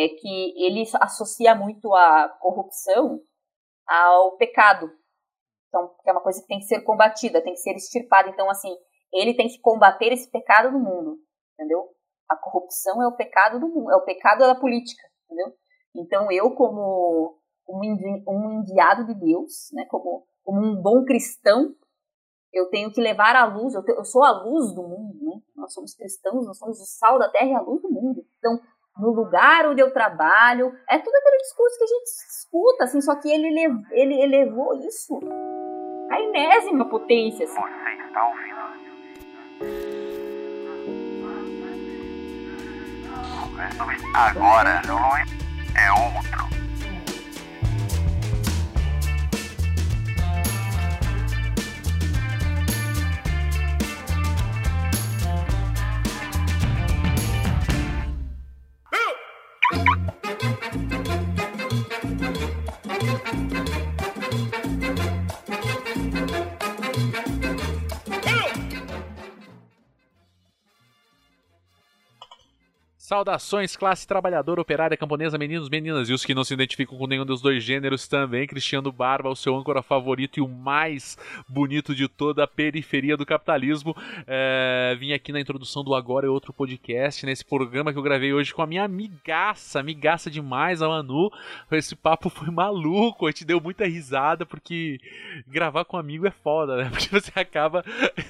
é que ele associa muito a corrupção ao pecado. Então, é uma coisa que tem que ser combatida, tem que ser extirpada. Então, assim, ele tem que combater esse pecado no mundo, entendeu? A corrupção é o pecado do mundo, é o pecado da política, entendeu? Então, eu, como um enviado de Deus, né, como, como um bom cristão, eu tenho que levar a luz, eu, te, eu sou a luz do mundo, né? Nós somos cristãos, nós somos o sal da terra e a luz do mundo. Então, no lugar onde eu trabalho, é tudo aquele discurso que a gente escuta, assim, só que ele, ele elevou isso à enésima potência. Assim. Você está ouvindo? Agora é outro. Saudações, classe trabalhadora, operária, camponesa, meninos, meninas e os que não se identificam com nenhum dos dois gêneros também. Cristiano Barba, o seu âncora favorito e o mais bonito de toda a periferia do capitalismo. É, vim aqui na introdução do Agora é Outro Podcast, nesse programa que eu gravei hoje com a minha amigaça, amigaça demais, a Manu. Esse papo foi maluco, a gente deu muita risada, porque gravar com amigo é foda, né? Porque você acaba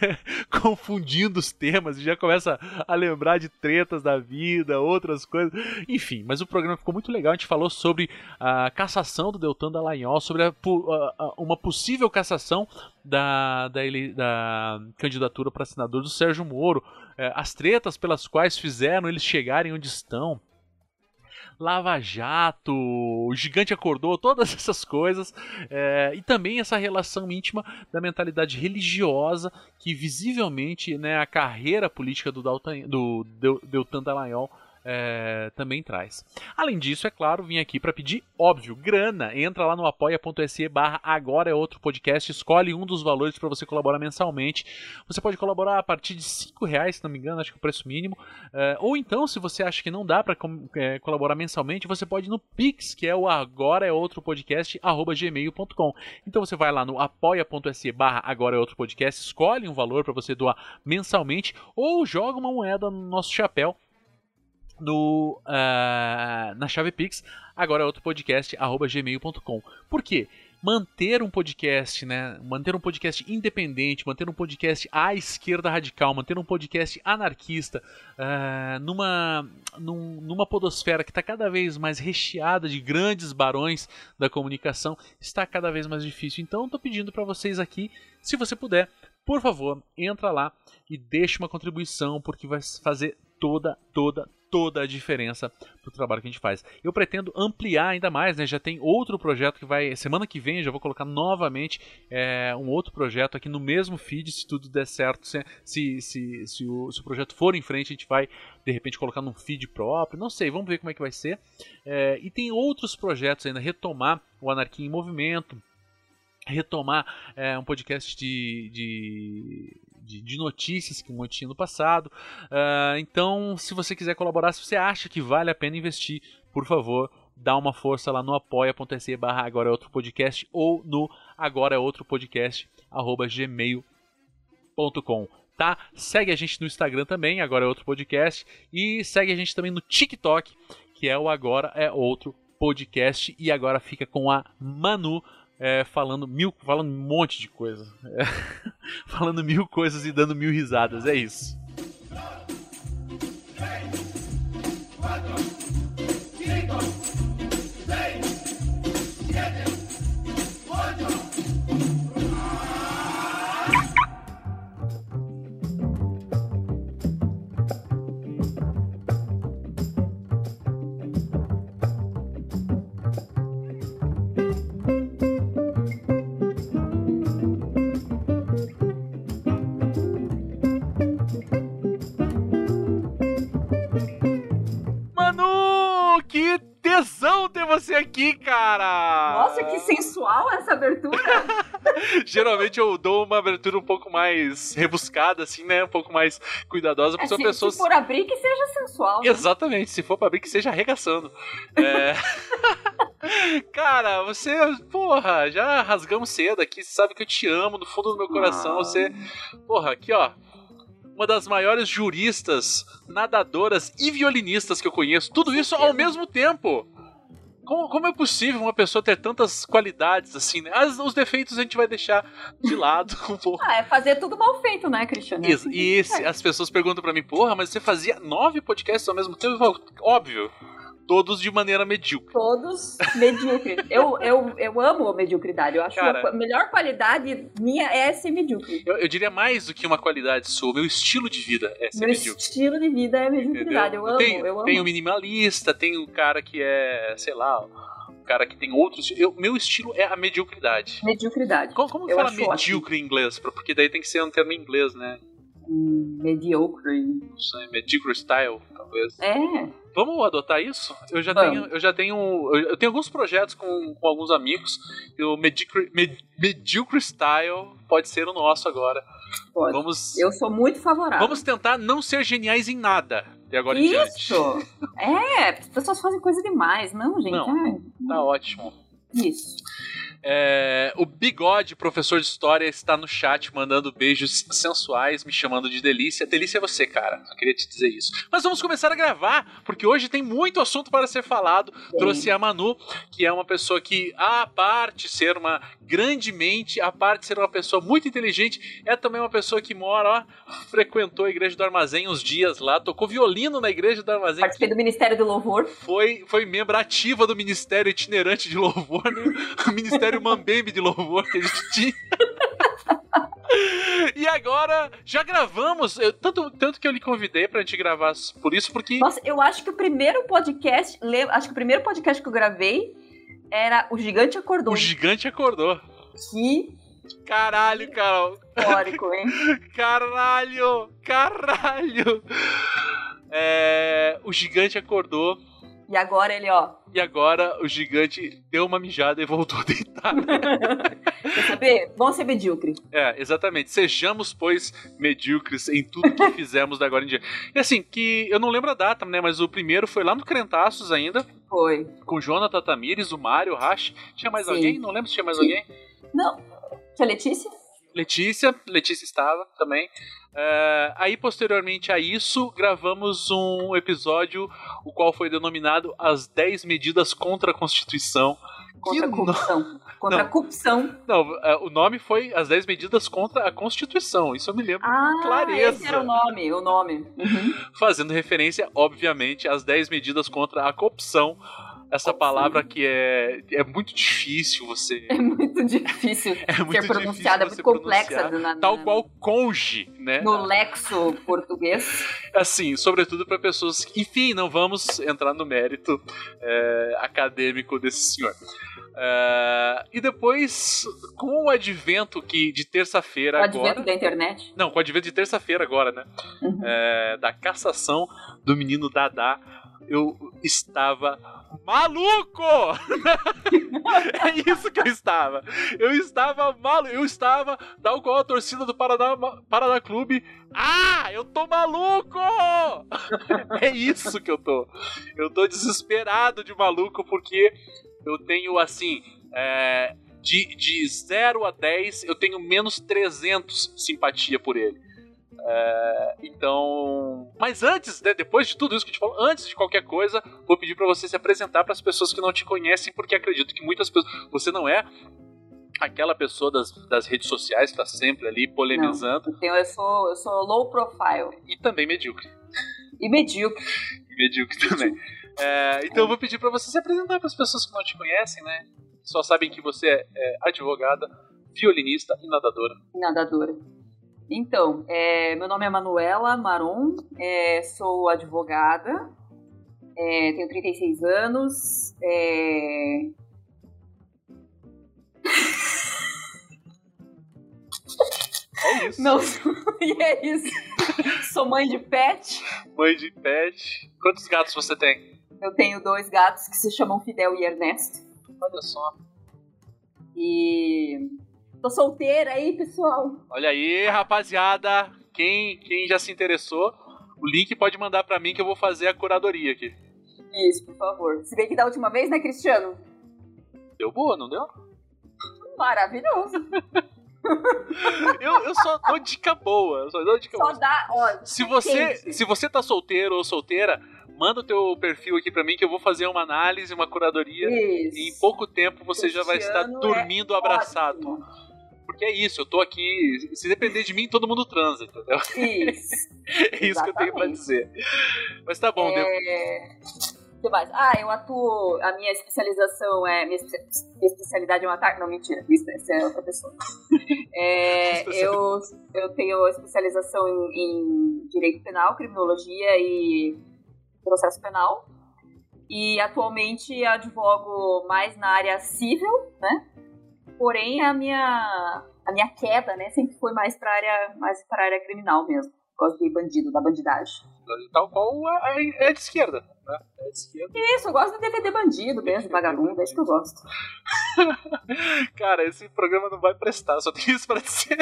confundindo os temas e já começa a lembrar de tretas da vida outras coisas. Enfim, mas o programa ficou muito legal. A gente falou sobre a cassação do Deltan Dallagnol, sobre a, a, uma possível cassação da, da, da candidatura para senador do Sérgio Moro, é, as tretas pelas quais fizeram eles chegarem onde estão. Lava Jato, o Gigante Acordou, todas essas coisas. É, e também essa relação íntima da mentalidade religiosa que visivelmente né, a carreira política do, do Deltan Dallagnol é, também traz. Além disso, é claro, vim aqui para pedir, óbvio, grana. Entra lá no apoia.se barra agora é outro podcast, escolhe um dos valores para você colaborar mensalmente. Você pode colaborar a partir de 5 reais, se não me engano, acho que é o preço mínimo. É, ou então, se você acha que não dá para é, colaborar mensalmente, você pode ir no Pix, que é o agora é outro podcast, arroba gmail.com. Então você vai lá no apoia.se barra agora é outro podcast, escolhe um valor para você doar mensalmente, ou joga uma moeda no nosso chapéu no, uh, na chave Pix, agora é outro podcast, arroba gmail.com. Por quê? Manter um podcast, né? Manter um podcast independente, manter um podcast à esquerda radical, manter um podcast anarquista, uh, numa, num, numa podosfera que está cada vez mais recheada de grandes barões da comunicação, está cada vez mais difícil. Então, estou pedindo para vocês aqui, se você puder, por favor, entra lá e deixe uma contribuição, porque vai fazer toda, toda, toda a diferença pro trabalho que a gente faz. Eu pretendo ampliar ainda mais, né? Já tem outro projeto que vai. Semana que vem já vou colocar novamente é, um outro projeto aqui no mesmo feed, se tudo der certo. Se, se, se, se, o, se o projeto for em frente, a gente vai de repente colocar num feed próprio. Não sei, vamos ver como é que vai ser. É, e tem outros projetos ainda, retomar o Anarquia em Movimento retomar é, um podcast de, de, de, de, notícias que eu tinha no passado. Uh, então, se você quiser colaborar, se você acha que vale a pena investir, por favor, dá uma força lá no apoia.se barra agora é outro podcast ou no agora é outro podcast arroba gmail.com tá? Segue a gente no Instagram também, agora é outro podcast e segue a gente também no TikTok, que é o agora é outro podcast e agora fica com a Manu é, falando mil, falando um monte de coisa, é, falando mil coisas e dando mil risadas, é isso. você aqui, cara! Nossa, que sensual essa abertura! Geralmente eu dou uma abertura um pouco mais rebuscada, assim, né? Um pouco mais cuidadosa, porque É, são se, pessoas. se for abrir, que seja sensual. né? Exatamente, se for pra abrir, que seja arregaçando. É... Cara, você, porra, já rasgamos cedo aqui, você sabe que eu te amo do fundo do meu coração. Ah. Você, porra, aqui ó, uma das maiores juristas, nadadoras e violinistas que eu conheço, tudo isso ao mesmo tempo. Como, como é possível uma pessoa ter tantas qualidades assim, né? As- os defeitos a gente vai deixar de lado um pouco. Ah, é fazer tudo mal feito, né, Cristiano? Isso, e esse, as pessoas perguntam pra mim, porra, mas você fazia nove podcasts ao mesmo tempo? Eu falo, Óbvio, todos de maneira medíocre. Todos medíocres. Eu, eu, eu amo a mediocridade. Eu acho Cara. que a melhor qualidade minha é ser medíocre. Eu, eu diria mais do que uma qualidade sua, meu estilo de vida é ser Meu medíocre. estilo de vida é mediocridade. Entendeu? Eu amo, tem, eu amo. tem o minimalista, tem o cara que é, sei lá, o cara que tem outros. Eu, meu estilo é a mediocridade. Mediocridade. Como, como fala medíocre em inglês? Porque daí tem que ser um termo em inglês, né? Mediocre. Não sei, mediocre style, talvez. É. Vamos adotar isso? Eu já Vamos. tenho, eu já tenho, eu tenho alguns projetos com, com alguns amigos. E o mediocre, med, mediocre style pode ser o nosso agora. Pode. Vamos, Eu sou muito favorável. vamos tentar não ser geniais em nada. De agora em diante. Isso! É, as pessoas fazem coisa demais. Não, gente. Não. Ai, Tá ótimo. isso. É, o Bigode, professor de história, está no chat mandando beijos sensuais, me chamando de delícia. Delícia é você, cara. Só queria te dizer isso. Mas vamos começar a gravar, porque hoje tem muito assunto para ser falado. Trouxe a Manu, que é uma pessoa que, a parte ser uma grande mente, a parte ser uma pessoa muito inteligente, é também uma pessoa que mora, ó, frequentou a igreja do armazém uns dias lá, tocou violino na igreja do armazém. Participei do Ministério do Louvor. Foi, foi membro ativa do Ministério Itinerante de Louvor, né? o Ministério Mambembe de Louvor que a gente tinha. E agora, já gravamos, eu- tanto, tanto que eu lhe convidei pra gente gravar por isso, porque Nossa, eu acho que o primeiro podcast. Acho que o primeiro podcast que eu gravei era O Gigante Acordou. o gigante acordou. Que Caralho, Carol. histórico, hein? Caralho, caralho. É, o gigante acordou E agora ele, ó. e agora o gigante deu uma mijada e voltou a deitar. Quer saber? Vamos ser medíocre. É, exatamente. Sejamos, pois, medíocres em tudo que fizemos da agora em dia. E assim, que eu não lembro a data, né? Mas o primeiro foi lá no Crentaços ainda, Foi. com Jonathan Tamires, o Mário, o Rash. Tinha mais Sim. alguém? Não lembro se tinha mais Sim. alguém. Não. Tia Letícia? Letícia, Letícia estava também. É, aí, posteriormente a isso, gravamos um episódio, o qual foi denominado As 10 Medidas contra a Constituição. Contra a corrupção. Contra Não. a corrupção. Não, é, o nome foi As 10 Medidas contra a Constituição. Isso eu me lembro. Ah, Clareza. esse era o nome, o nome. Uhum. fazendo referência, obviamente, às 10 medidas contra a corrupção. Essa palavra que é, é muito difícil você. É muito difícil É muito ser pronunciada, é muito complexa. na- Tal qual conge, né? No lexo português. Assim, sobretudo para pessoas. que- Enfim, não vamos entrar no mérito é, acadêmico desse senhor. É, e depois, com o advento que de terça-feira O agora. advento da internet. Não, com o advento de terça-feira agora, né? Uhum. É, da cassação do menino Dadá, eu estava maluco! é isso que eu estava. Eu estava maluco. Eu estava, tal qual a torcida do Paraná, Paraná Clube. Ah, eu tô maluco! é isso que eu tô. Eu tô desesperado de maluco porque eu tenho, assim, é, de, de 0 a 10, eu tenho menos 300 simpatia por ele. É, então. Mas antes, né, depois de tudo isso que a gente falou, antes de qualquer coisa, vou pedir pra você se apresentar para as pessoas que não te conhecem, porque acredito que muitas pessoas. Você não é aquela pessoa das, das redes sociais que tá sempre ali polemizando Então eu sou, eu sou low profile. e também medíocre. E medíocre. E medíocre também. É, então eu vou pedir pra você se apresentar para as pessoas que não te conhecem, né? Só sabem que você é, é advogada, violinista e nadadora. Nadadora. Então, é, meu nome é Manuela Maron, é, sou advogada, é, tenho 36 anos, é, É isso. não, e é isso. Sou mãe de pet. Mãe de pet. Quantos gatos você tem? Eu tenho dois gatos que se chamam Fidel e Ernesto. Olha só. E Tô solteira aí, pessoal. Olha aí, rapaziada. Quem, quem já se interessou, o link pode mandar pra mim que eu vou fazer a curadoria aqui. Isso, por favor. Se bem que da última vez, né, Cristiano? Deu boa, não deu? Maravilhoso. Eu, eu só dou dica boa. Eu só dou dica Só boa. dá, ó. Se você, quente. se você tá solteiro ou solteira, manda o teu perfil aqui pra mim que eu vou fazer uma análise, uma curadoria. Isso. E em pouco tempo você já vai estar Cristiano dormindo é abraçado. ótimo. Porque é isso, eu tô aqui. Se depender de mim, todo mundo transa, entendeu? Isso. É isso que eu tenho pra Exatamente. dizer. Mas tá bom, deu. É... O que mais? Ah, eu atuo. A minha especialização é. Minha, espe- minha especialidade é um ataque. Não, mentira. Isso essa é outra pessoa. É, eu, eu tenho especialização em, em direito penal, criminologia e processo penal. E atualmente advogo mais na área civil, né? Porém, a minha, a minha queda, né, sempre foi mais para área, mais para área criminal mesmo. Gosto de bandido, da bandidagem. Tal qual é, é de esquerda. Né? É de esquerda. Isso, eu gosto de defender bandido mesmo, de vagabundo, é isso que eu gosto. Cara, esse programa não vai prestar, só tem isso pra dizer.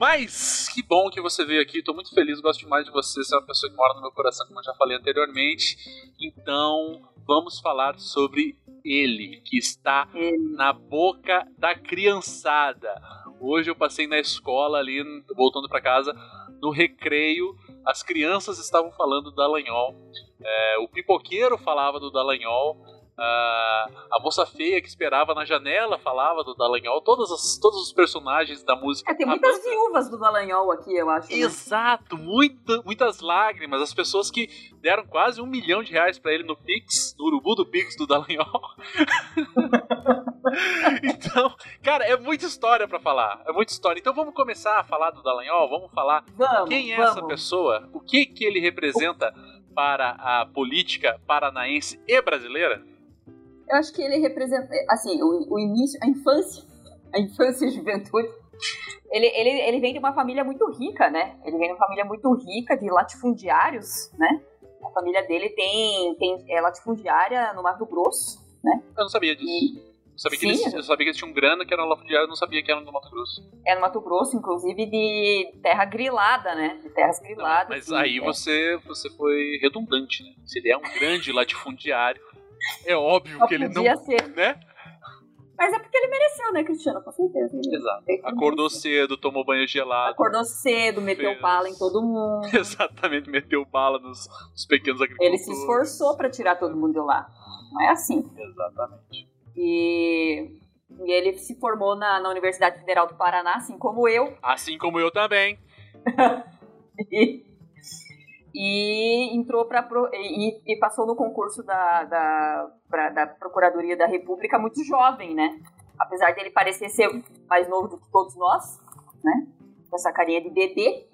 Mas, que bom que você veio aqui, tô muito feliz, gosto demais de você, você é uma pessoa que mora no meu coração, como eu já falei anteriormente. Então, vamos falar sobre ele, que está na boca da criançada. Hoje eu passei na escola ali, voltando pra casa, no recreio, as crianças estavam falando do Dallagnol. É, o pipoqueiro falava do Dallagnol. Ah, a moça feia que esperava na janela falava do Dallagnol. Todas as, todos os personagens da música. É, tem a muitas banda- viúvas do Dallagnol aqui, eu acho. né? Exato, muita, muitas lágrimas. As pessoas que deram quase um milhão de reais pra ele no Pix, no urubu do Pix do Dallagnol. então, cara, é muita história pra falar. É muita história. Então vamos começar a falar do Dallagnol. Vamos falar Vamos, quem é vamos. essa pessoa, o que que ele representa para a política paranaense e brasileira. Eu acho que ele representa, assim, o, o início, a infância, a infância e a juventude. Ele, ele, ele vem de uma família muito rica, né? Ele vem de uma família muito rica de latifundiários, né? A família dele tem, tem é latifundiária no Mato Grosso, né? Eu não sabia disso. E Eu sabia, que eles, eu sabia que eles tinham grana, que era no Lafayette, eu não sabia que era no Mato Grosso. é no Mato Grosso, inclusive, de terra grilada, né? De terras Não, griladas. mas e- aí é. você, você foi redundante, né? Se ele é um grande latifundiário, é óbvio Só que ele não. podia ser. Né? Mas é porque ele mereceu, né, Cristiano? Com certeza. Exato. Acordou cedo, tomou banho gelado. Acordou cedo, meteu Fez. bala em todo mundo. Exatamente, meteu bala nos, nos pequenos agricultores. Ele se esforçou pra tirar todo mundo de lá. Não é assim. Exatamente. E, e ele se formou na, na Universidade Federal do Paraná, assim como eu. Assim como eu também. E, e entrou para e, e passou no concurso da, da, pra- da Procuradoria da República muito jovem, né? Apesar dele parecer ser mais novo do que todos nós, né? Com essa carinha de bebê.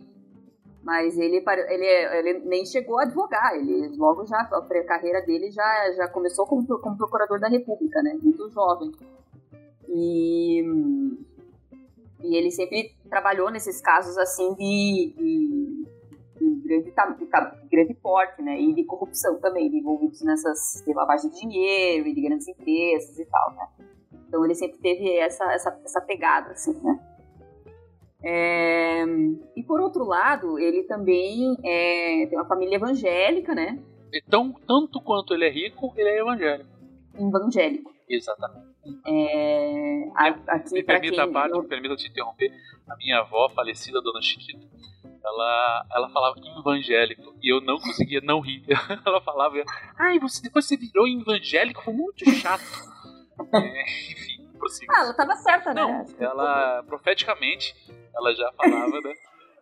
Mas ele, ele, ele nem chegou a advogar, ele logo já, a carreira dele já, já começou como, como procurador da República, né? Muito jovem. E, e ele sempre trabalhou nesses casos assim de, de, de grande, de grande porte, né? E de corrupção também, de envolvidos nessas de lavagem de dinheiro e de grandes empresas e tal, né? Então ele sempre teve essa, essa, essa pegada, assim, né? É, e por outro lado, ele também é, tem uma família evangélica, né? Então, tanto quanto ele é rico, ele é evangélico. Evangélico. Exatamente. É, a- aqui Me permita quem parte, não- me permita te interromper. A minha avó, falecida, dona Chiquita, ela, ela falava evangélico e eu não conseguia não rir. Ela falava, ai, você, depois você virou evangélico, foi muito chato. É, enfim, prossiga. Ah, ela tava certa, né? Não, que- ela, profeticamente, ela já falava, né?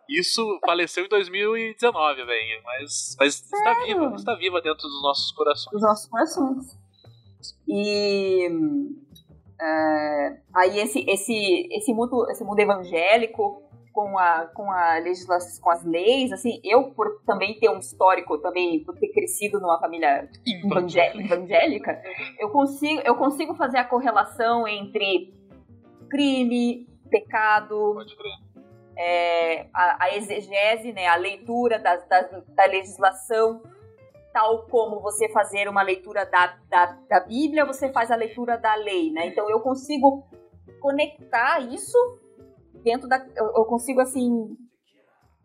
Isso faleceu em 2019, velho, mas, mas está viva, está viva dentro dos nossos corações. dos nossos corações. E é, aí esse, esse, esse, mundo, esse mundo evangélico com, a, com, a legislação, com as leis, assim, eu por também ter um histórico, também por ter crescido numa família evangé- evangélica, eu consigo, eu consigo fazer a correlação entre crime, pecado, é, a, a exegese, né, a leitura da, da, da legislação, tal como você fazer uma leitura da, da, da Bíblia, você faz a leitura da lei, né? Então eu consigo conectar isso dentro da. Eu, eu consigo, assim.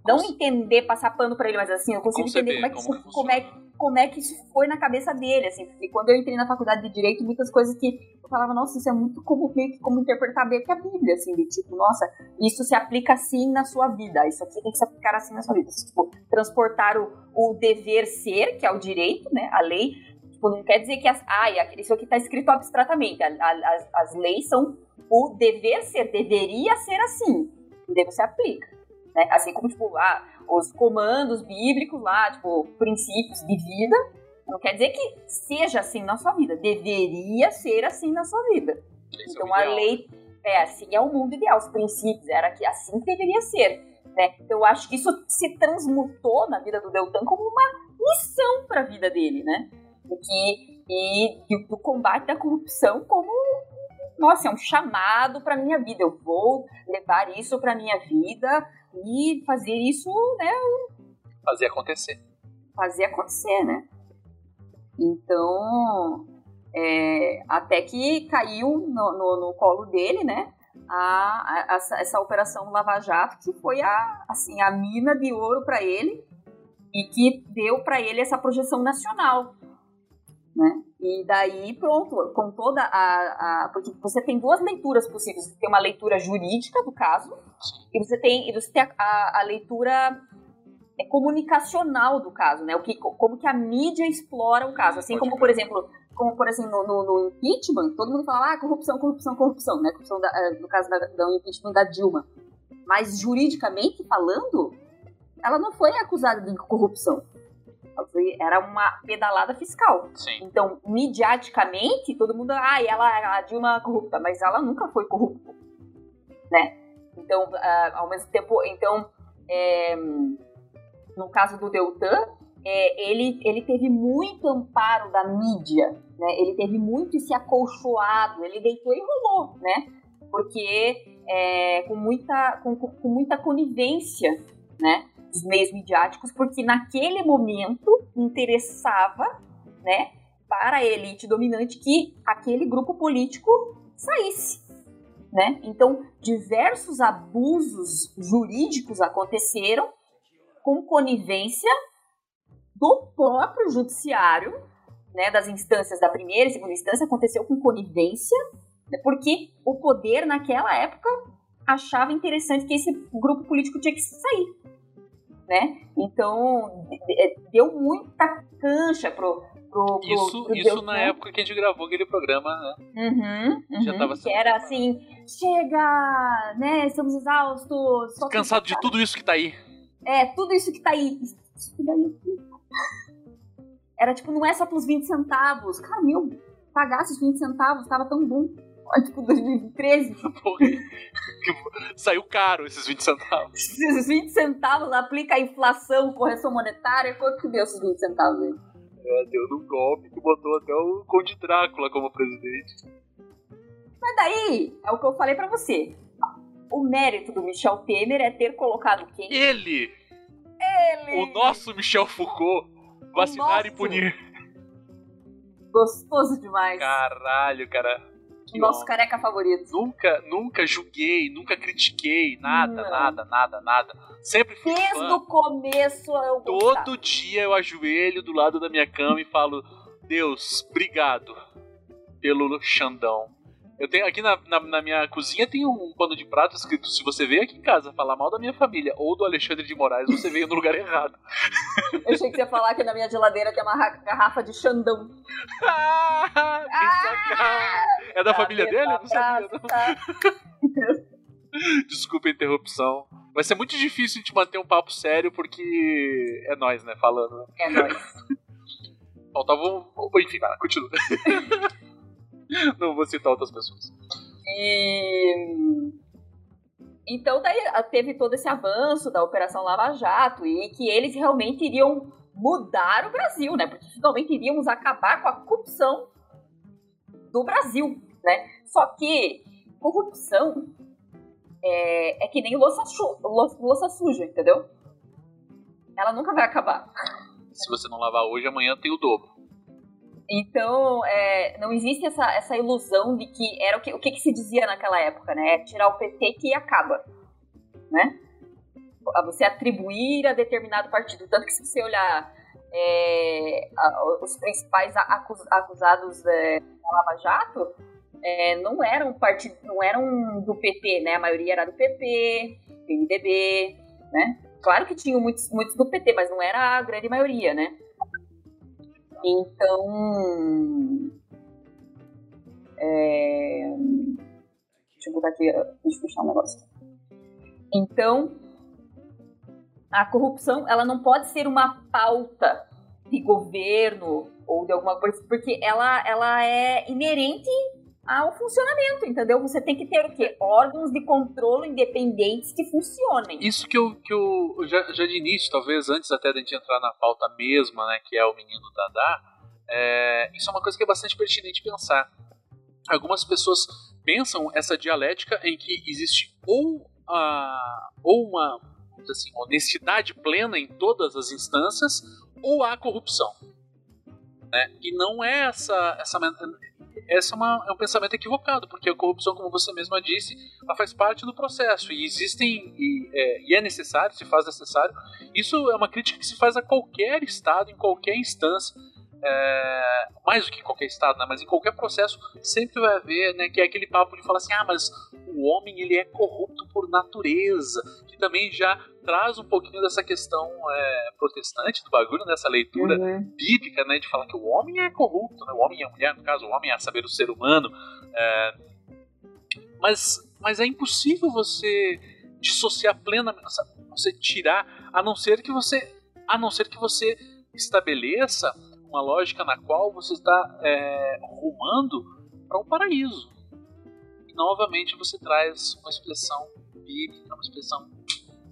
Não entender, passar pano pra ele, mas assim, eu consigo Conceber entender como é, que como como, é, como é que isso foi na cabeça dele, assim, porque quando eu entrei na faculdade de Direito, muitas coisas que eu falava, nossa, isso é muito como, meio que como interpretar bem que a Bíblia, assim, de tipo, nossa, isso se aplica assim na sua vida, isso aqui tem que se aplicar assim na sua vida. Tipo, transportar o, o dever ser, que é o direito, né, a lei, tipo, não quer dizer que as, ah, isso aqui tá escrito abstratamente, a, a, as, as leis são o dever ser, deveria ser assim, e daí você aplica, né, assim como, tipo, ah, os comandos bíblicos lá, tipo, princípios de vida, não quer dizer que seja assim na sua vida, deveria ser assim na sua vida. Esse é Então a ideal. lei é assim é o mundo ideal, os princípios era que assim que deveria ser, né? Então eu acho que isso se transmutou na vida do Deltan como uma missão para a vida dele, né? E que e, e do combate à corrupção como nossa, é um chamado para minha vida. Eu vou levar isso para minha vida e fazer isso, né, Fazer acontecer. fazer acontecer, né? Então, é, até que caiu no, no- no colo dele, né? A, a- essa, essa operação Lava Jato, que foi a, assim, a mina de ouro para ele e que deu para ele essa projeção nacional, né? E daí, pronto, com toda a, a. Porque você tem duas leituras possíveis. Você tem uma leitura jurídica do caso, e você tem, e você tem a, a- a leitura é, comunicacional do caso, né? O que, como que a mídia explora o caso. Assim como, por exemplo, como por exemplo, no, no, no impeachment, todo mundo fala, ah, corrupção, corrupção, corrupção, né? Corrupção da, eh, no caso da, da impeachment da Dilma. Mas juridicamente falando, ela não foi acusada de corrupção. Foi- Era uma pedalada fiscal. Sim. Então, midiaticamente, todo mundo, ah, ela, a Dilma é corrupta, mas ela nunca foi corrupta, né? Então, ah, ao mesmo tempo, então, é, no caso do Deltan, é, ele, ele teve muito amparo da mídia, né? Ele teve muito esse acolchoado, ele deitou e rolou, né? Porque é, com, muita, com, com muita conivência, né? Dos meios midiáticos, porque naquele momento interessava, né? Para a elite dominante que aquele grupo político saísse, né? Então, diversos abusos jurídicos aconteceram com conivência do próprio judiciário, né, das instâncias da primeira e segunda instância, aconteceu com conivência, né, porque o poder naquela época achava interessante que esse grupo político tinha que sair, né? Então de- deu muita cancha pro pro, pro, Isso, pro isso na época que a gente gravou aquele programa, né? Uhum, Já uhum, tava que era assim, chega, né? Estamos exaustos. Cansado de tudo isso que tá aí. É, tudo isso que tá aí. Isso daí. Era tipo, não é só pros 20 centavos. Cara, meu, pagasse os 20 centavos, tava tão bom. Tipo, 2013. Porra, que- Saiu caro esses 20 centavos. Esses 20 centavos aplica a inflação, correção monetária. Quanto que deu esses 20 centavos aí? É, deu num golpe que botou até o Conde Drácula como presidente. Mas daí, é o que eu falei pra você. O mérito do Michel Temer é ter colocado quem? Ele, Ele! o nosso Michel Foucault, vacinar e nosso. punir. Gostoso demais. Caralho, cara. Que Nosso careca favorito. Nunca, nunca julguei, nunca critiquei, nada, Não. nada, nada, nada. Sempre fui Desde fã. o começo eu gostava. Todo dia eu ajoelho do lado da minha cama e falo: Deus, obrigado pelo Xandão. Eu tenho aqui na, na, na minha cozinha tem um pano de prato escrito: se você veio aqui em casa falar mal da minha família ou do Alexandre de Moraes, você veio no lugar errado. Eu achei que você ia falar que na minha geladeira tem uma ra- garrafa de Xandão. Ah, sacanagem. É da família dele? Eu não sabia. não. Tá. Desculpa a interrupção. Vai ser muito difícil a gente manter um papo sério porque é nós, né, falando. É nóis. Faltava um. Enfim, lá, continua. Não vou citar outras pessoas. E... Então daí teve todo esse avanço da Operação Lava Jato e que eles realmente iriam mudar o Brasil, né? Porque finalmente iríamos acabar com a corrupção do Brasil, né? Só que corrupção é, é que nem louça, louça suja, entendeu? Ela nunca vai acabar. Se você não lavar hoje, amanhã tem o dobro. Então, é, não existe essa, essa ilusão de que era o que, o que, que se dizia naquela época, né? É tirar o PT que acaba, né? Você atribuir a determinado partido. Tanto que se você olhar é, a, os principais acus, acusados é, da Lava Jato, é, não eram partido, não eram do PT, né? A maioria era do PP, PMDB, né? Claro que tinham muitos, muitos do PT, mas não era a grande maioria, né? Então. É... Deixa eu botar aqui, deixa eu fechar um negócio. Então, a corrupção ela não pode ser uma pauta de governo ou de alguma coisa, porque ela, ela é inerente ao funcionamento, entendeu? Você tem que ter o quê? Órgãos de controle independentes que funcionem. Isso que eu, que eu já, já de início, talvez antes até da gente entrar na pauta mesma, né, que é o menino Dadá, é, isso é uma coisa que é bastante pertinente pensar. Algumas pessoas pensam essa dialética em que existe ou, a, ou uma assim, honestidade plena em todas as instâncias, ou há corrupção. Né? E não é essa, essa essa é, uma, é um pensamento equivocado, porque a corrupção, como você mesma disse, ela faz parte do processo e existem e é, e é necessário, se faz necessário. Isso é uma crítica que se faz a qualquer estado, em qualquer instância. É, mais do que qualquer estado, né, mas em qualquer processo sempre vai haver, né, que é aquele papo de falar assim, ah, mas o homem ele é corrupto por natureza, que também já traz um pouquinho dessa questão é, protestante do bagulho, nessa leitura uhum. bíblica, né, de falar que o homem é corrupto, né, o homem e a mulher, no caso, o homem é a saber o ser humano. É, mas, mas é impossível você dissociar plenamente, você tirar, a não ser que você, a não ser que você estabeleça uma lógica na qual você está é, rumando para um paraíso. E novamente você traz uma expressão bíblica, uma expressão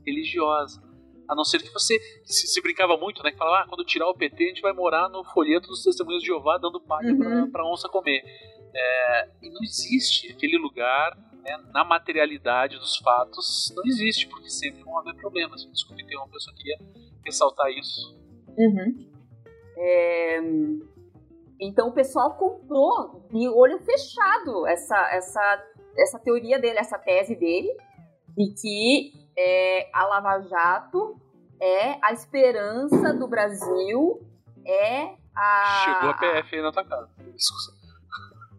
religiosa. A não ser que você se, se brincava muito, né? Que falava, ah, quando tirar o PT, a gente vai morar no folheto dos testemunhos de Jeová dando palha uhum. para onça comer. É, e não existe aquele lugar né, na materialidade dos fatos, não existe, porque sempre vão haver problemas. Desculpe ter uma pessoa que ia ressaltar isso. Uhum. É... Então o pessoal comprou de olho fechado essa, essa, essa teoria dele, essa tese dele, de que é, a Lava Jato é a esperança do Brasil, é a. Chegou a PF aí na tua casa.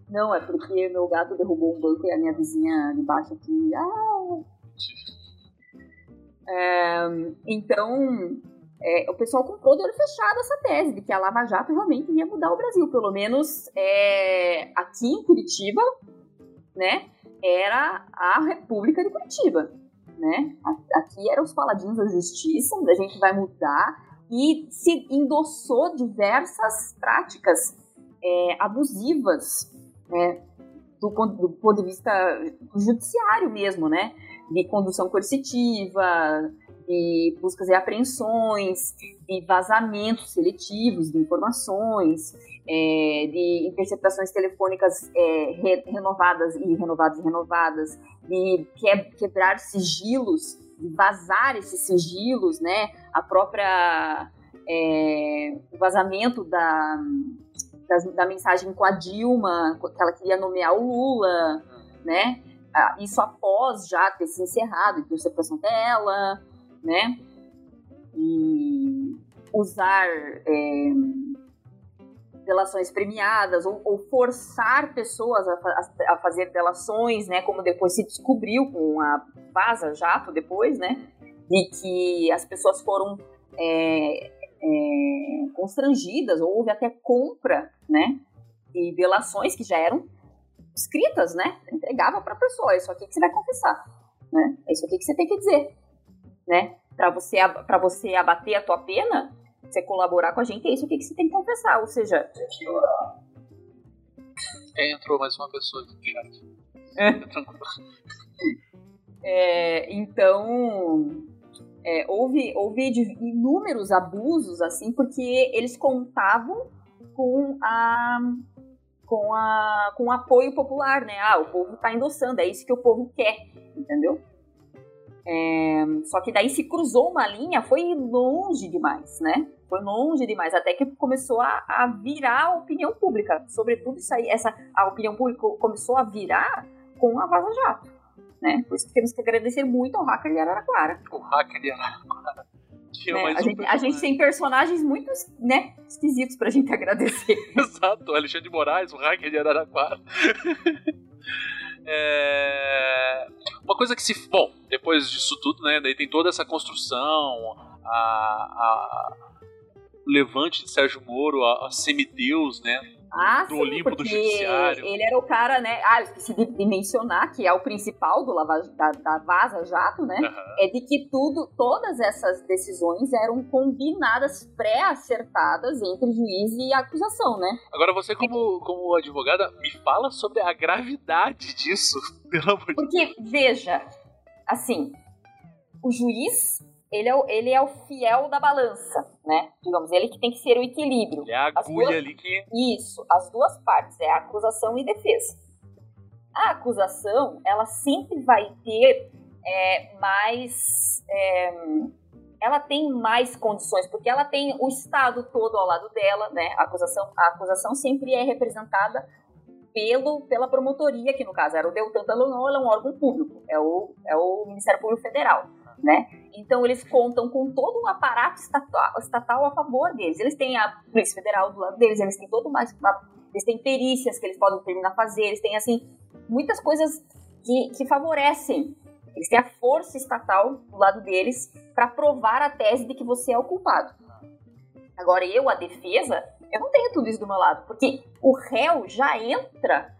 Não, é porque meu gato derrubou um banco e a minha vizinha de baixo aqui. Ah! É, então, é, o pessoal comprou de olho fechado essa tese de que a Lava Jato realmente ia mudar o Brasil. Pelo menos é, aqui em Curitiba, né? Era a República de Curitiba né? Aqui eram os paladinos da justiça, a gente vai mudar, e se endossou diversas práticas é, abusivas, né? Do do ponto de vista judiciário mesmo, né? De condução coercitiva, de buscas e apreensões, de vazamentos seletivos de informações, é, de interceptações telefônicas é, re, renovadas e renovadas e renovadas, de que, quebrar sigilos, de vazar esses sigilos, né? A própria é, vazamento da, da, da, mensagem com a Dilma, que ela queria nomear o Lula, né? Isso após já ter se encerrado a interceptação dela, né? E usar é, delações premiadas ou, ou forçar pessoas a, a, a, fazer delações, né? Como depois se descobriu com a Vaza Jato depois, né? De que as pessoas foram é, é, constrangidas ou houve até compra, né? E delações que já eram escritas, né? Entregava para a pessoa, isso aqui que você vai confessar, né? É isso aqui que você tem que dizer, né? Para você para você abater a tua pena, você colaborar com a gente, é isso que você tem que confessar. Ou seja. É, entrou mais uma pessoa aqui no chat. É. é, então. É, houve, houve inúmeros abusos, assim, porque eles contavam com a com a com o apoio popular, né? Ah, o povo tá endossando, é isso que o povo quer, entendeu? É, só que daí se cruzou uma linha, foi longe demais, né? Foi longe demais, até que começou a, a virar a opinião pública. Sobretudo isso aí, essa, a opinião pública começou a virar com a Vaza Jato. Né? Por isso que temos que agradecer muito ao hacker de Araraquara. O hacker de Araraquara. Né? A, gente, a, gente, tem personagens muito né, esquisitos pra gente agradecer. Exato, Alexandre de Moraes, o hacker de Araraquara. é... Uma coisa que se. Bom, depois disso tudo, né? Daí tem toda essa construção, a, a, o levante de Sérgio Moro, a, a semideus, né? Ah, do sim, Olimpo do Judiciário. Ele era o cara, né? Ah, esqueci de, de mencionar que é o principal do lava, da, da Vaza Jato, né? Uhum. É de que tudo, todas essas decisões eram combinadas, pré-acertadas entre juiz e acusação, né? Agora você, como, como advogada, me fala sobre a gravidade disso, pelo amor de Deus. Porque, veja, assim, o juiz ele é, o, ele é o fiel da balança, né? Digamos, ele que tem que ser o equilíbrio. Ele é a agulha duas, ali que. Isso, as duas partes, é acusação e defesa. A acusação, ela sempre vai ter é, mais. É, ela tem mais condições, porque ela tem o Estado todo ao lado dela, né? A acusação, a acusação sempre é representada pelo, pela promotoria, que no caso era o Deltan Dallagnol, é um órgão público, é o, é o Ministério Público Federal né? Então eles contam com todo um aparato estatal, estatal a favor deles. Eles têm a Polícia Federal do lado deles, eles têm todo mais, eles têm perícias que eles podem terminar a fazer, eles têm assim muitas coisas que, que favorecem. Eles têm a força estatal do lado deles para provar a tese de que você é o culpado. Agora eu, a defesa, eu não tenho tudo isso do meu lado, porque o réu já entra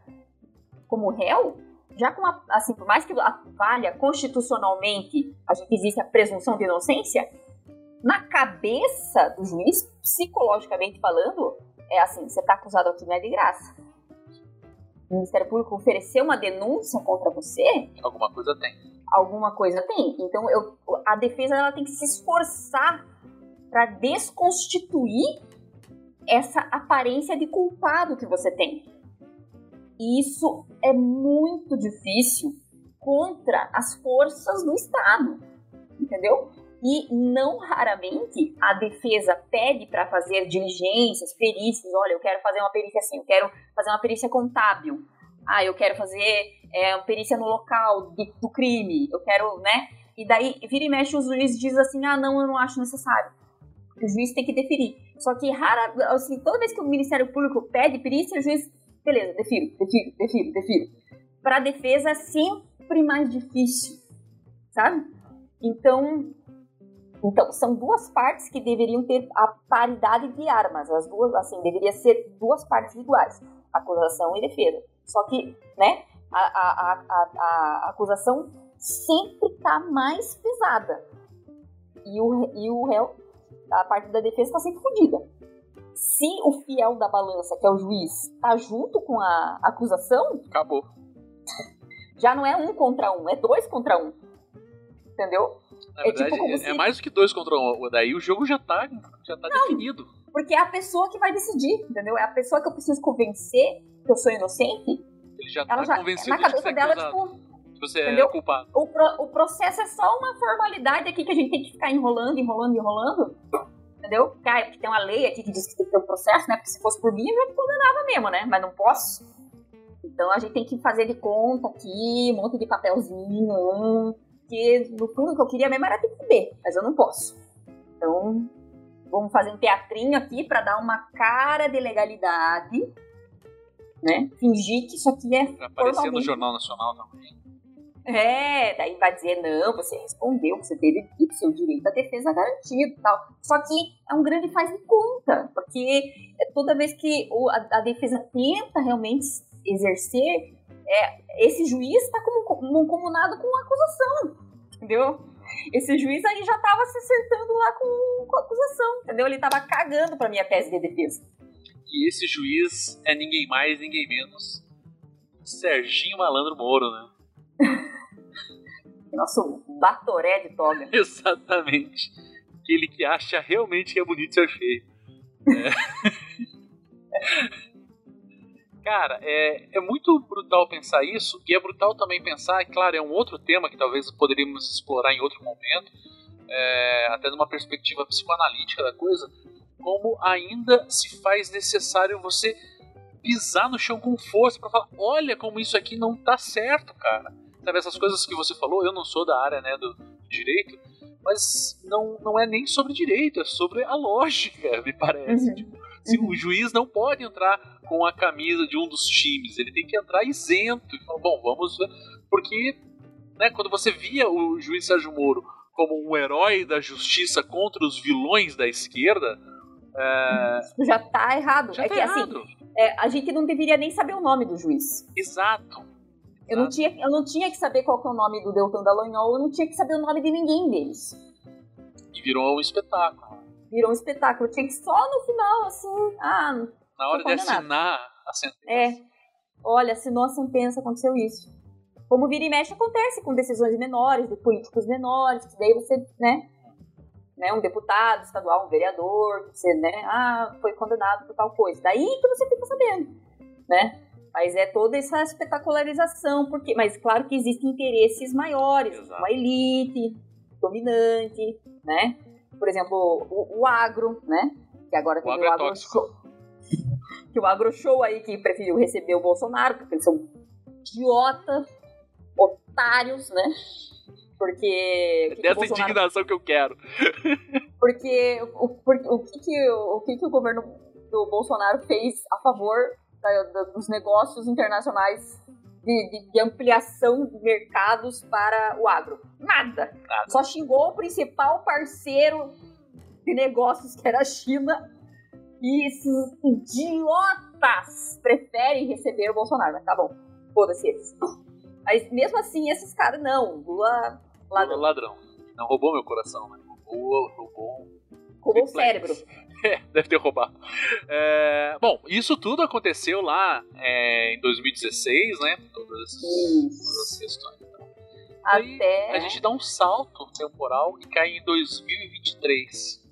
como réu já com a, assim, por mais que valha constitucionalmente, a gente existe a presunção de inocência, na cabeça do juiz, psicologicamente falando, é assim, você está acusado aqui não é de graça. O Ministério Público ofereceu uma denúncia contra você, alguma coisa tem. Alguma coisa tem. Então eu, a defesa ela tem que se esforçar para desconstituir essa aparência de culpado que você tem. E isso é muito difícil contra as forças do Estado, entendeu? E não raramente a defesa pede para fazer diligências, perícias. Olha, eu quero fazer uma perícia assim, eu quero fazer uma perícia contábil. Ah, eu quero fazer é, uma perícia no local do, do crime. Eu quero, né? E daí, vira e mexe, o juiz diz assim: ah, não, eu não acho necessário. O juiz tem que deferir. Só que, rara, assim, toda vez que o Ministério Público pede perícia, o juiz beleza, defiro, defiro, defiro, defiro. Para defesa é sempre mais difícil, sabe? Então, então são duas partes que deveriam ter a paridade de armas, as duas, assim, deveria ser duas partes iguais, acusação e defesa. Só que, né, a, a, a, a acusação sempre está mais pesada e o, e o réu, a parte da defesa está sempre fodida se o fiel da balança, que é o juiz, tá junto com a acusação. Acabou. Já não é um contra um, é dois contra um. Entendeu? Na é, verdade, tipo é, se... é mais do que dois contra um. Daí o jogo já tá, já tá não, definido. Porque é a pessoa que vai decidir, entendeu? É a pessoa que eu preciso convencer que eu sou inocente. Ele já ela tá já, convencido na cabeça de dela, tipo. Você é entendeu? é culpado. O, pro, o processo é só uma formalidade aqui que a gente tem que ficar enrolando, enrolando, enrolando entendeu? Porque, ah, porque tem uma lei aqui que diz que tem que ter um processo, né? Porque se fosse por mim, eu já me condenava mesmo, né? Mas não posso. Então a gente tem que fazer de conta aqui, um monte de papelzinho, que no fundo o que eu queria mesmo era ter que ver, mas eu não posso. Então, vamos fazer um teatrinho aqui para dar uma cara de legalidade, né? Fingir que isso aqui é. Pra aparecer no Jornal Nacional também. É, daí vai dizer, não, você respondeu, você teve o seu direito à defesa garantido e tal. Só que é um grande faz de conta, porque toda vez que a, a, defesa tenta realmente exercer, é, esse juiz está comunado com a acusação, entendeu? Esse juiz aí já estava se acertando lá com, com a acusação, entendeu? Ele estava cagando para minha tese de defesa. E esse juiz é ninguém mais, ninguém menos Serginho Malandro Moro, né? Nosso batoré de toga. Exatamente. Aquele que acha realmente que é bonito ser feio. É. Cara, é, é muito brutal pensar isso, e é brutal também pensar, e claro, é um outro tema que talvez poderíamos explorar em outro momento, é, até numa perspectiva psicoanalítica da coisa, como ainda se faz necessário você pisar no chão com força para falar, olha como isso aqui não tá certo, cara. Sabe, essas coisas que você falou, eu não sou da área né, do direito, mas não, não é nem sobre direito, é sobre a lógica, me parece. Uhum. Tipo, se o juiz não pode entrar com a camisa de um dos times, ele tem que entrar isento. E falar, bom, vamos ver. Porque né, quando você via o juiz Sérgio Moro como um herói da justiça contra os vilões da esquerda. É... Isso já tá errado. Já é tá que errado. assim, é, a gente não deveria nem saber o nome do juiz. Exato. Eu não, tinha, eu não tinha que saber qual que é o nome do Deltan Dallagnol, eu não tinha que saber o nome de ninguém deles. E virou um espetáculo. Virou um espetáculo. Tinha que só no final, assim, ah, Na hora de assinar a sentença. É. Olha, assinou a sentença, aconteceu isso. Como vira e mexe acontece com decisões menores, de políticos menores, que daí você, né, né, um deputado estadual, um vereador, que você, né, ah, foi condenado por tal coisa. Daí que você fica sabendo, né? Mas é toda essa espetacularização, porque, mas claro que existem interesses maiores, Exato. uma elite dominante, né? Por exemplo, o, o agro, né? Que agora tem agro o é agro tóxico. show. Que o agro show aí que preferiu receber o Bolsonaro, porque eles são idiota, otários, né? Porque. o que que o Dessa Bolsonaro- indignação que eu quero. porque o, por- o, que, que, o que, que o governo do Bolsonaro fez a favor da- da- dos negócios internacionais de, de- de ampliação de mercados para o agro? Nada. Nada. Só xingou o principal parceiro de negócios, que era a China. E esses idiotas preferem receber o Bolsonaro. Mas tá bom, foda-se eles. Mas mesmo assim, esses caras não. Lula ladrão. Ladrão. Não roubou meu coração, né? Roubou, roubou. roubou o cérebro. É, deve ter roubado. É, bom, isso tudo aconteceu lá é, em 2016, né? Todas essas, Isso. todas essas questões. Então. Aí, Até. A gente dá um salto temporal e cai em 2023.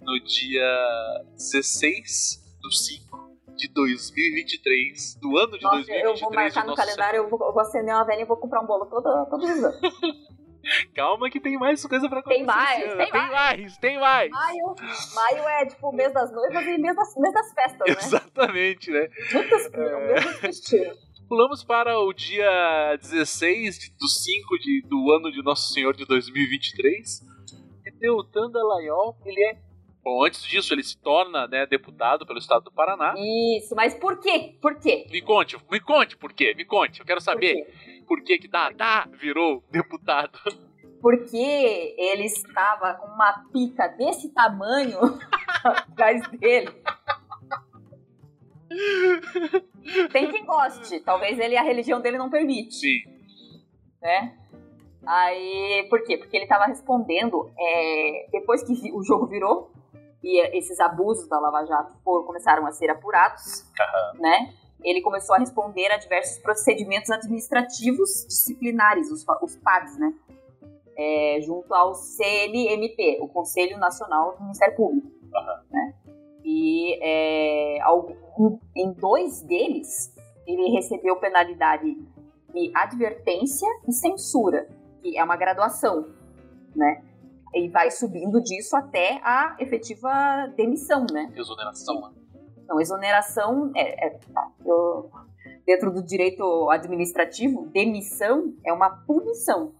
No dia 16 do 5 de 2023. Do ano de Nossa, 2023. eu vou marcar no Nossa calendário, eu vou, eu vou acender uma velha e vou comprar um bolo todo, todos os anos. Calma que tem mais coisa pra acontecer. Tem mais, tem tem mais, tem mais. Maio, maio é tipo o mês das noivas e mês das, mês das festas, né? Exatamente, né? Muitas, o mês dos vestidos. Pulamos para o dia 16 de- do 5 de, do ano de Nosso Senhor de 2023. E Deltan Dallagnol, ele é... Bom, antes disso, ele se torna né, deputado pelo estado do Paraná. Isso, mas por quê? Por quê? Me conte, me conte por quê, me conte. Eu quero saber? Por que que Dadá virou deputado. Porque ele estava com uma pica desse tamanho atrás dele. Tem quem goste, talvez ele a religião dele não permite. Sim. né? Aí, por quê? Porque ele tava respondendo, é, depois que o jogo virou e esses abusos da Lava Jato começaram a ser apurados, né? Ele começou a responder a diversos procedimentos administrativos disciplinares, os, os PADs, né? É, junto ao CNMP, o Conselho Nacional do Ministério Público. Né? E é, em dois deles, ele recebeu penalidade de advertência e censura, que é uma graduação, né? E vai subindo disso até a efetiva demissão, né? Exoneração, né? Então, exoneração é, é- tá, eu- dentro do direito administrativo, demissão é uma punição.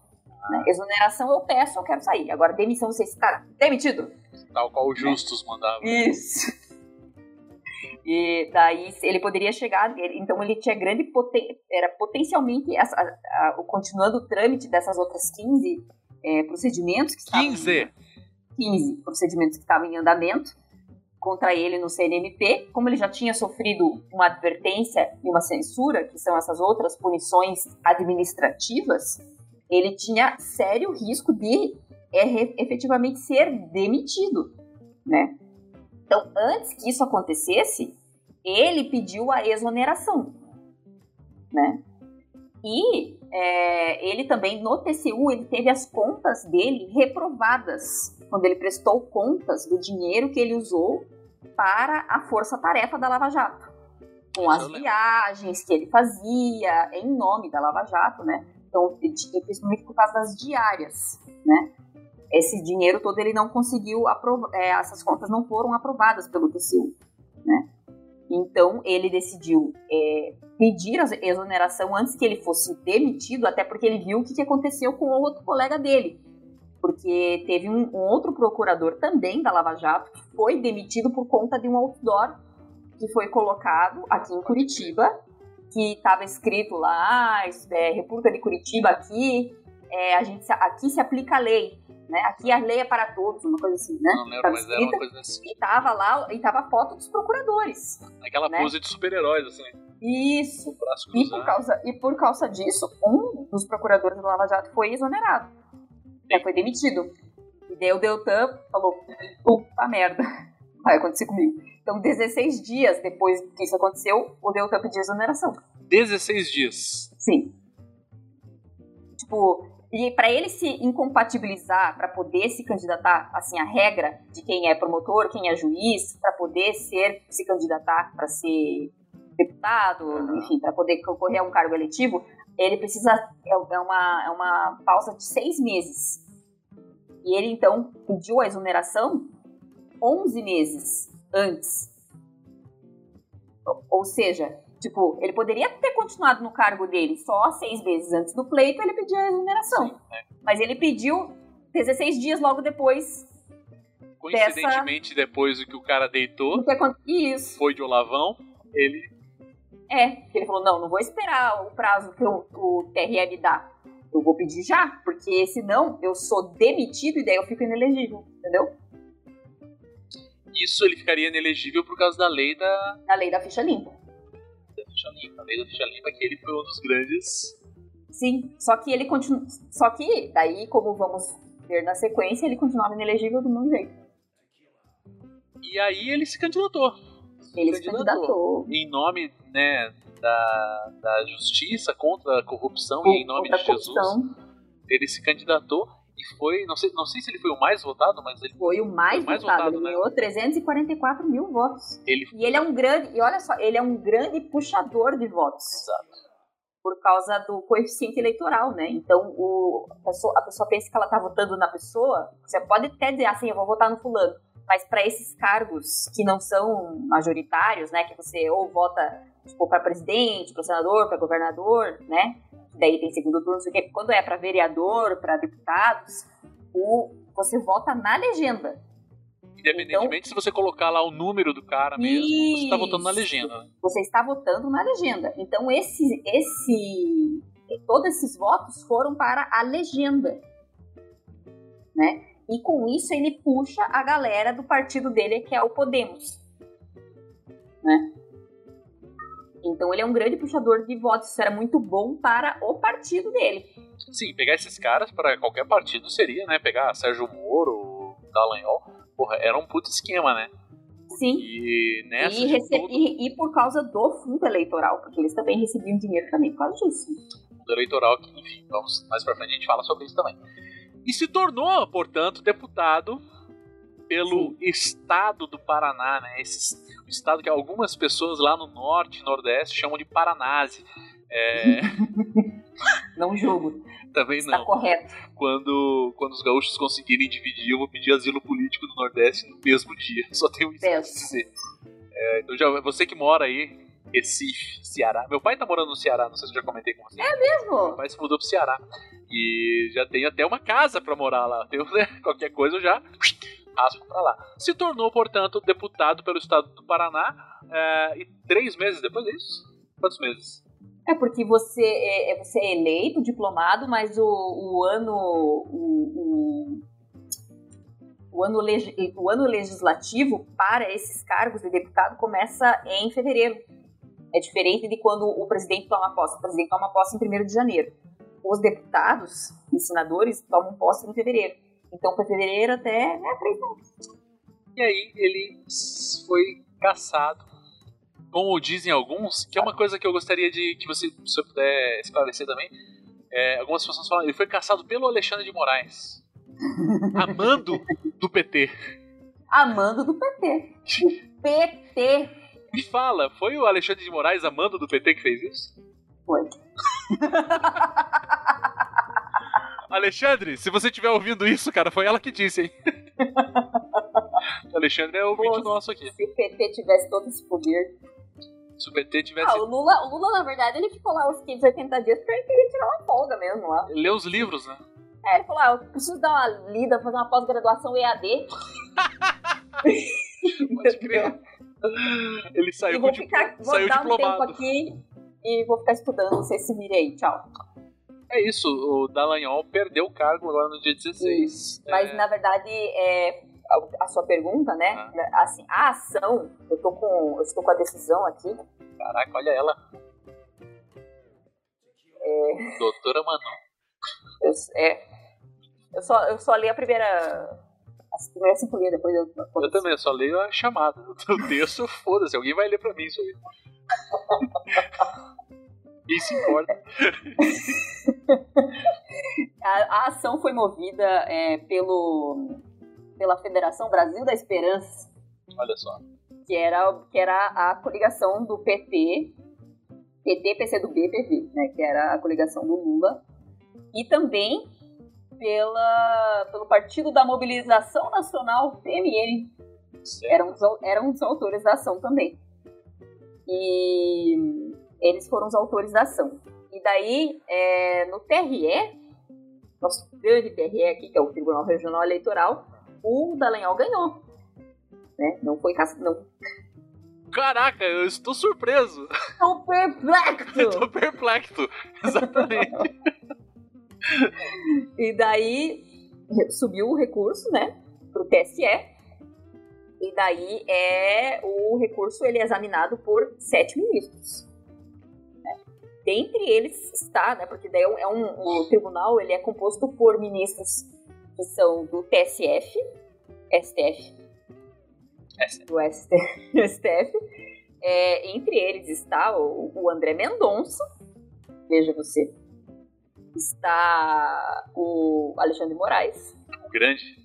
né? Exoneração eu peço, eu quero sair. Agora, demissão, você está demitido. Tal qual o Justus mandava. Isso. E daí ele poderia chegar, então ele tinha grande poten, era potencialmente essa, a- a- o continuando o trâmite dessas outras 15 é, procedimentos que estavam 15. 15 procedimentos que estavam em andamento contra ele no CNMP, como ele já tinha sofrido uma advertência e uma censura, que são essas outras punições administrativas, ele tinha sério risco de é, efetivamente ser demitido, né? Então, antes que isso acontecesse, ele pediu a exoneração, né? E é, ele também, no TCU, ele teve as contas dele reprovadas, quando ele prestou contas do dinheiro que ele usou para a força-tarefa da Lava Jato. com as viagens que ele fazia em nome da Lava Jato, né? Então, principalmente por causa das diárias, né? Esse dinheiro todo ele não conseguiu aprovar, é, essas contas não foram aprovadas pelo TCU, né? Então ele decidiu é, pedir a exoneração antes que ele fosse demitido, até porque ele viu o que aconteceu com o outro colega dele. Porque teve um, um outro procurador também da Lava Jato que foi demitido por conta de um outdoor que foi colocado aqui em Curitiba, que estava escrito lá, é, República de Curitiba aqui, é, a gente, aqui se aplica a lei, né? Aqui a lei é para todos, uma coisa assim, né? Não lembro, mas era uma coisa assim. E tava lá, e tava a foto dos procuradores. Aquela né? pose de super-heróis, assim. Isso. E por, causa, e por causa disso, um dos procuradores do Lava Jato foi exonerado. Já foi demitido. E daí o Deltan falou, puta merda, vai acontecer comigo. Então, 16 dias depois que isso aconteceu, o Deltan pediu exoneração. 16 dias? Sim. Tipo, e para ele se incompatibilizar, para poder se candidatar, assim, a regra de quem é promotor, quem é juiz, para poder ser se candidatar para ser deputado, enfim, para poder concorrer a um cargo eletivo, ele precisa é, é uma é uma pausa de seis meses. E ele então pediu a exoneração 11 meses antes. Ou seja, Tipo, ele poderia ter continuado no cargo dele só seis meses antes do pleito, ele pediu a exoneração. Sim, é. Mas ele pediu 16 dias logo depois. Coincidentemente, dessa... depois do que o cara deitou, Isso. foi de Olavão, ele. É, ele falou: não, não vou esperar o prazo que o, o TRE dá. Eu vou pedir já, porque senão eu sou demitido e daí eu fico inelegível, entendeu? Isso ele ficaria inelegível por causa da lei da. Da lei da ficha limpa ficha limpa. Além da ficha limpa, que ele foi um dos grandes. Sim, só que ele continua. Só que, daí, como vamos ver na sequência, ele continuava inelegível do mesmo jeito. E aí ele se candidatou. Ele se candidatou. Em nome, né, da, da justiça contra a corrupção e em nome de Jesus. Ele se candidatou e foi, não sei, não sei se ele foi o mais votado, mas ele foi o mais, foi o mais votado. votado. Ele né? ganhou 344 mil votos. Ele... E ele é um grande, e olha só, ele é um grande puxador de votos. Exato. Por causa do coeficiente eleitoral, né? Então o, a, pessoa, a pessoa pensa que ela tá votando na pessoa, você pode até dizer assim, eu vou votar no fulano. Mas para esses cargos que não são majoritários, né? Que você ou vota tipo, para presidente, para senador, para governador, né? daí tem segundo turno, sei que. Quando é para vereador, para deputados, o, você vota na legenda. Independentemente então, se você colocar lá o número do cara mesmo, isso, você está votando na legenda. Né? Você está votando na legenda. Então esse, esse, todos esses votos foram para a legenda, né? E com isso ele puxa a galera do partido dele, que é o Podemos, né? Então ele é um grande puxador de votos. Isso era muito bom para o partido dele. Sim, pegar esses caras para qualquer partido seria, né? Pegar Sérgio Moro, Dallagnol, porra, era um puto esquema, né? Sim. E, nessa e, rece... tudo... e, e, por causa do fundo eleitoral, porque eles também recebiam dinheiro também por causa disso. Fundo eleitoral, que, enfim, vamos mais pra frente a gente fala sobre isso também. E se tornou, portanto, deputado pelo Sim. estado do Paraná, né? Esse estado que algumas pessoas lá no norte, nordeste chamam de Paranase. É... não julgo. Também Está não. correto. Quando, quando os gaúchos conseguirem dividir, eu vou pedir asilo político no Nordeste no mesmo dia. Só tenho isso a dizer. É, então já, você que mora aí, Recife, Ceará. Meu pai tá morando no Ceará, não sei se eu já comentei com você. É mesmo? Meu pai se mudou pro Ceará. E já tenho até uma casa para morar lá. Tenho, né, qualquer coisa eu já raspo para lá. Se tornou, portanto, deputado pelo estado do Paraná é, e três meses depois disso? Quantos meses? É porque você é, é, você é eleito, diplomado, mas o, o ano. O, o, o ano, o ano legislativo para esses cargos de deputado começa em fevereiro. É diferente de quando o presidente toma posse. O presidente toma posse em 1 de janeiro. Os deputados e senadores tomam posse em fevereiro. Então foi fevereiro até né, três meses. E aí ele foi caçado, como dizem alguns, que é uma coisa que eu gostaria de que você, se eu puder esclarecer também. É, algumas pessoas falam, ele foi caçado pelo Alexandre de Moraes. amando do PT. Amando do PT. O PT Me fala, foi o Alexandre de Moraes, amando do PT, que fez isso? Foi. Alexandre, se você estiver ouvindo isso, cara, foi ela que disse, hein? Alexandre é o Pô, nosso aqui. Se o PT tivesse todo esse poder. Se o PT tivesse. Ah, o Lula, o Lula, na verdade, ele ficou lá os 580 dias porque ele queria tirar uma folga mesmo lá. Lê os livros, né? É, ele falou, ah, eu preciso dar uma lida, fazer uma pós-graduação EAD. Pode crer. Ele saiu, vou, ficar, vou saiu dar um tempo diplomado. aqui e vou ficar estudando. Você se vire aí, tchau. É isso, o Dallagnol perdeu o cargo agora no dia 16. Mas, É, na verdade, é, a, a sua pergunta, né? Ah. Assim, a ação, eu tô com, eu estou com a decisão aqui. Caraca, olha ela. É. Doutora Manon. Eu, é, eu, só, eu só li a primeira. As primeiras cinco linhas, depois eu. Eu também, eu só leio a chamada. O texto, foda-se, alguém vai ler pra mim isso aí. Quem se importa? A, a ação foi movida é, pelo, pela Federação Brasil da Esperança, Olha só. que era, que era a coligação do PT, PT, PCdoB, PV, né, que era a coligação do Lula, e também pela, pelo Partido da Mobilização Nacional, PMN, eram os, eram os autores da ação também. E eles foram os autores da ação. E daí, é, no TRE, nosso grande TRE aqui, que é o Tribunal Regional Eleitoral, o Dallagnol ganhou. Né? Não foi não. Caraca, eu estou surpreso. Tô perplexo! Tô perplexo. Exatamente. E daí subiu o recurso, né, pro TSE. E daí é o recurso ele é examinado por sete ministros. né. Dentre eles está, né, porque daí é um, é o tribunal ele é composto por ministros que são do TSF, STF, do STF, STF. É, entre eles está o, o André Mendonça, veja você, está o Alexandre Moraes, O grande.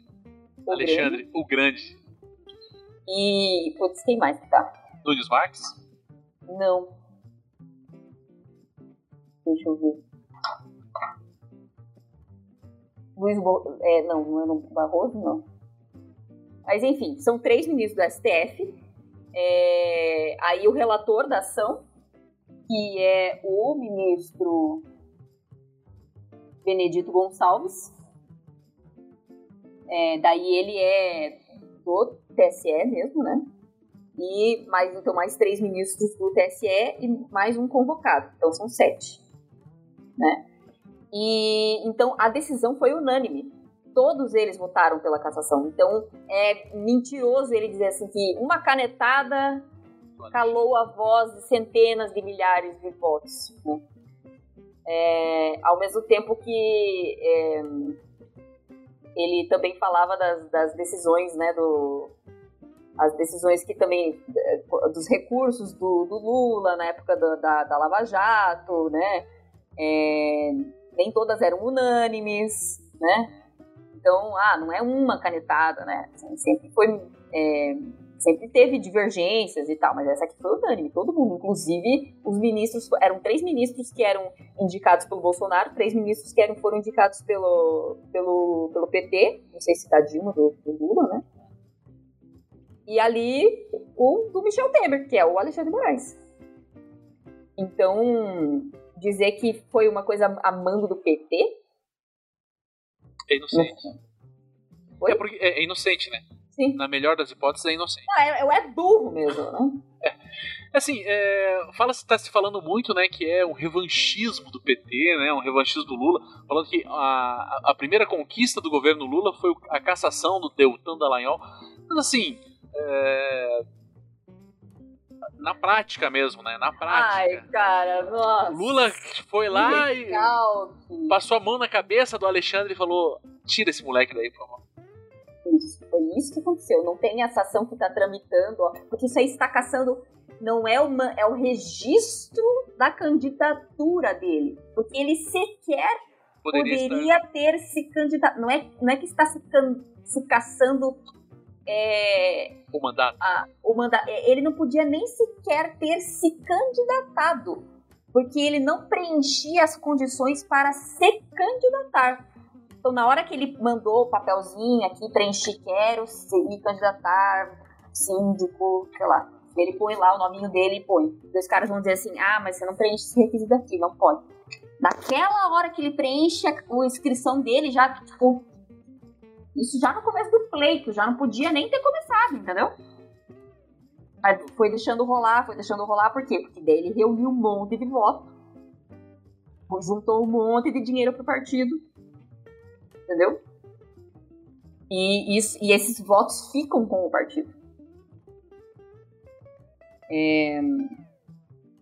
o Alexandre, o grande. Grande, e, putz, quem mais que tá? Nunes Marques? Não. Deixa eu ver. Luiz Bo... é, não, não é no Barroso, não. Mas enfim, são três ministros do STF. É, aí o relator da ação, que é o ministro Benedito Gonçalves. É, daí ele é do TSE mesmo, né? E mais, então, mais três ministros do TSE e mais um convocado. Então são sete. Né? E então a decisão foi unânime. Todos eles votaram pela cassação. Então é mentiroso ele dizer assim que uma canetada calou a voz de centenas de milhares de votos. né? É, ao mesmo tempo que é, ele também falava das, das decisões, né, do, as decisões que também eh, dos recursos do, do Lula na época da, da, da Lava Jato, né? É, nem todas eram unânimes, né? Então, ah, não é uma canetada, né? Sempre foi, é, sempre teve divergências e tal, mas essa aqui foi unânime, todo mundo, inclusive os ministros, eram três ministros que eram indicados pelo Bolsonaro, três ministros que eram, foram indicados pelo, pelo, pelo PT, não sei se da Dilma, do, do Lula, né? E ali, o do Michel Temer, que é o Alexandre Moraes. Então, dizer que foi uma coisa a mando do PT. É inocente. É, porque é, é inocente, né? Sim. Na melhor das hipóteses, é inocente. Ah, é, é burro mesmo, né? Assim, é, fala, tá se falando muito, né, que é um revanchismo do PT, né, um revanchismo do Lula, falando que a, a primeira conquista do governo Lula foi a cassação do Deltan Dallagnol. Mas assim, é, na prática mesmo, né, na prática. Ai, cara, nossa. Lula foi lá e Legal, que- passou a mão na cabeça do Alexandre e falou: tira esse moleque daí, por favor. Foi isso que aconteceu. Não tem essa ação que está tramitando, ó, porque isso aí está caçando. Não é uma, é o registro da candidatura dele, porque ele sequer Poderia, poderia ter se candidato. Não é, não é que está se, can- se caçando é, O mandato. a- o manda ele não podia nem sequer ter se candidatado, porque ele não preenchia as condições para se candidatar. Então, na hora que ele mandou o papelzinho aqui, preenchi, quero se candidatar, síndico, sei lá. Ele põe lá o nominho dele e põe. Os caras vão dizer assim: ah, mas você não preenche esse requisito aqui, não pode. Naquela hora que ele preenche a, a inscrição dele, já, tipo. Isso já no começo do pleito, já não podia nem ter começado, entendeu? Aí foi deixando rolar, foi deixando rolar, por quê? Porque daí ele reuniu um monte de voto, juntou um monte de dinheiro pro partido, entendeu? E, isso, e esses votos ficam com o partido. É,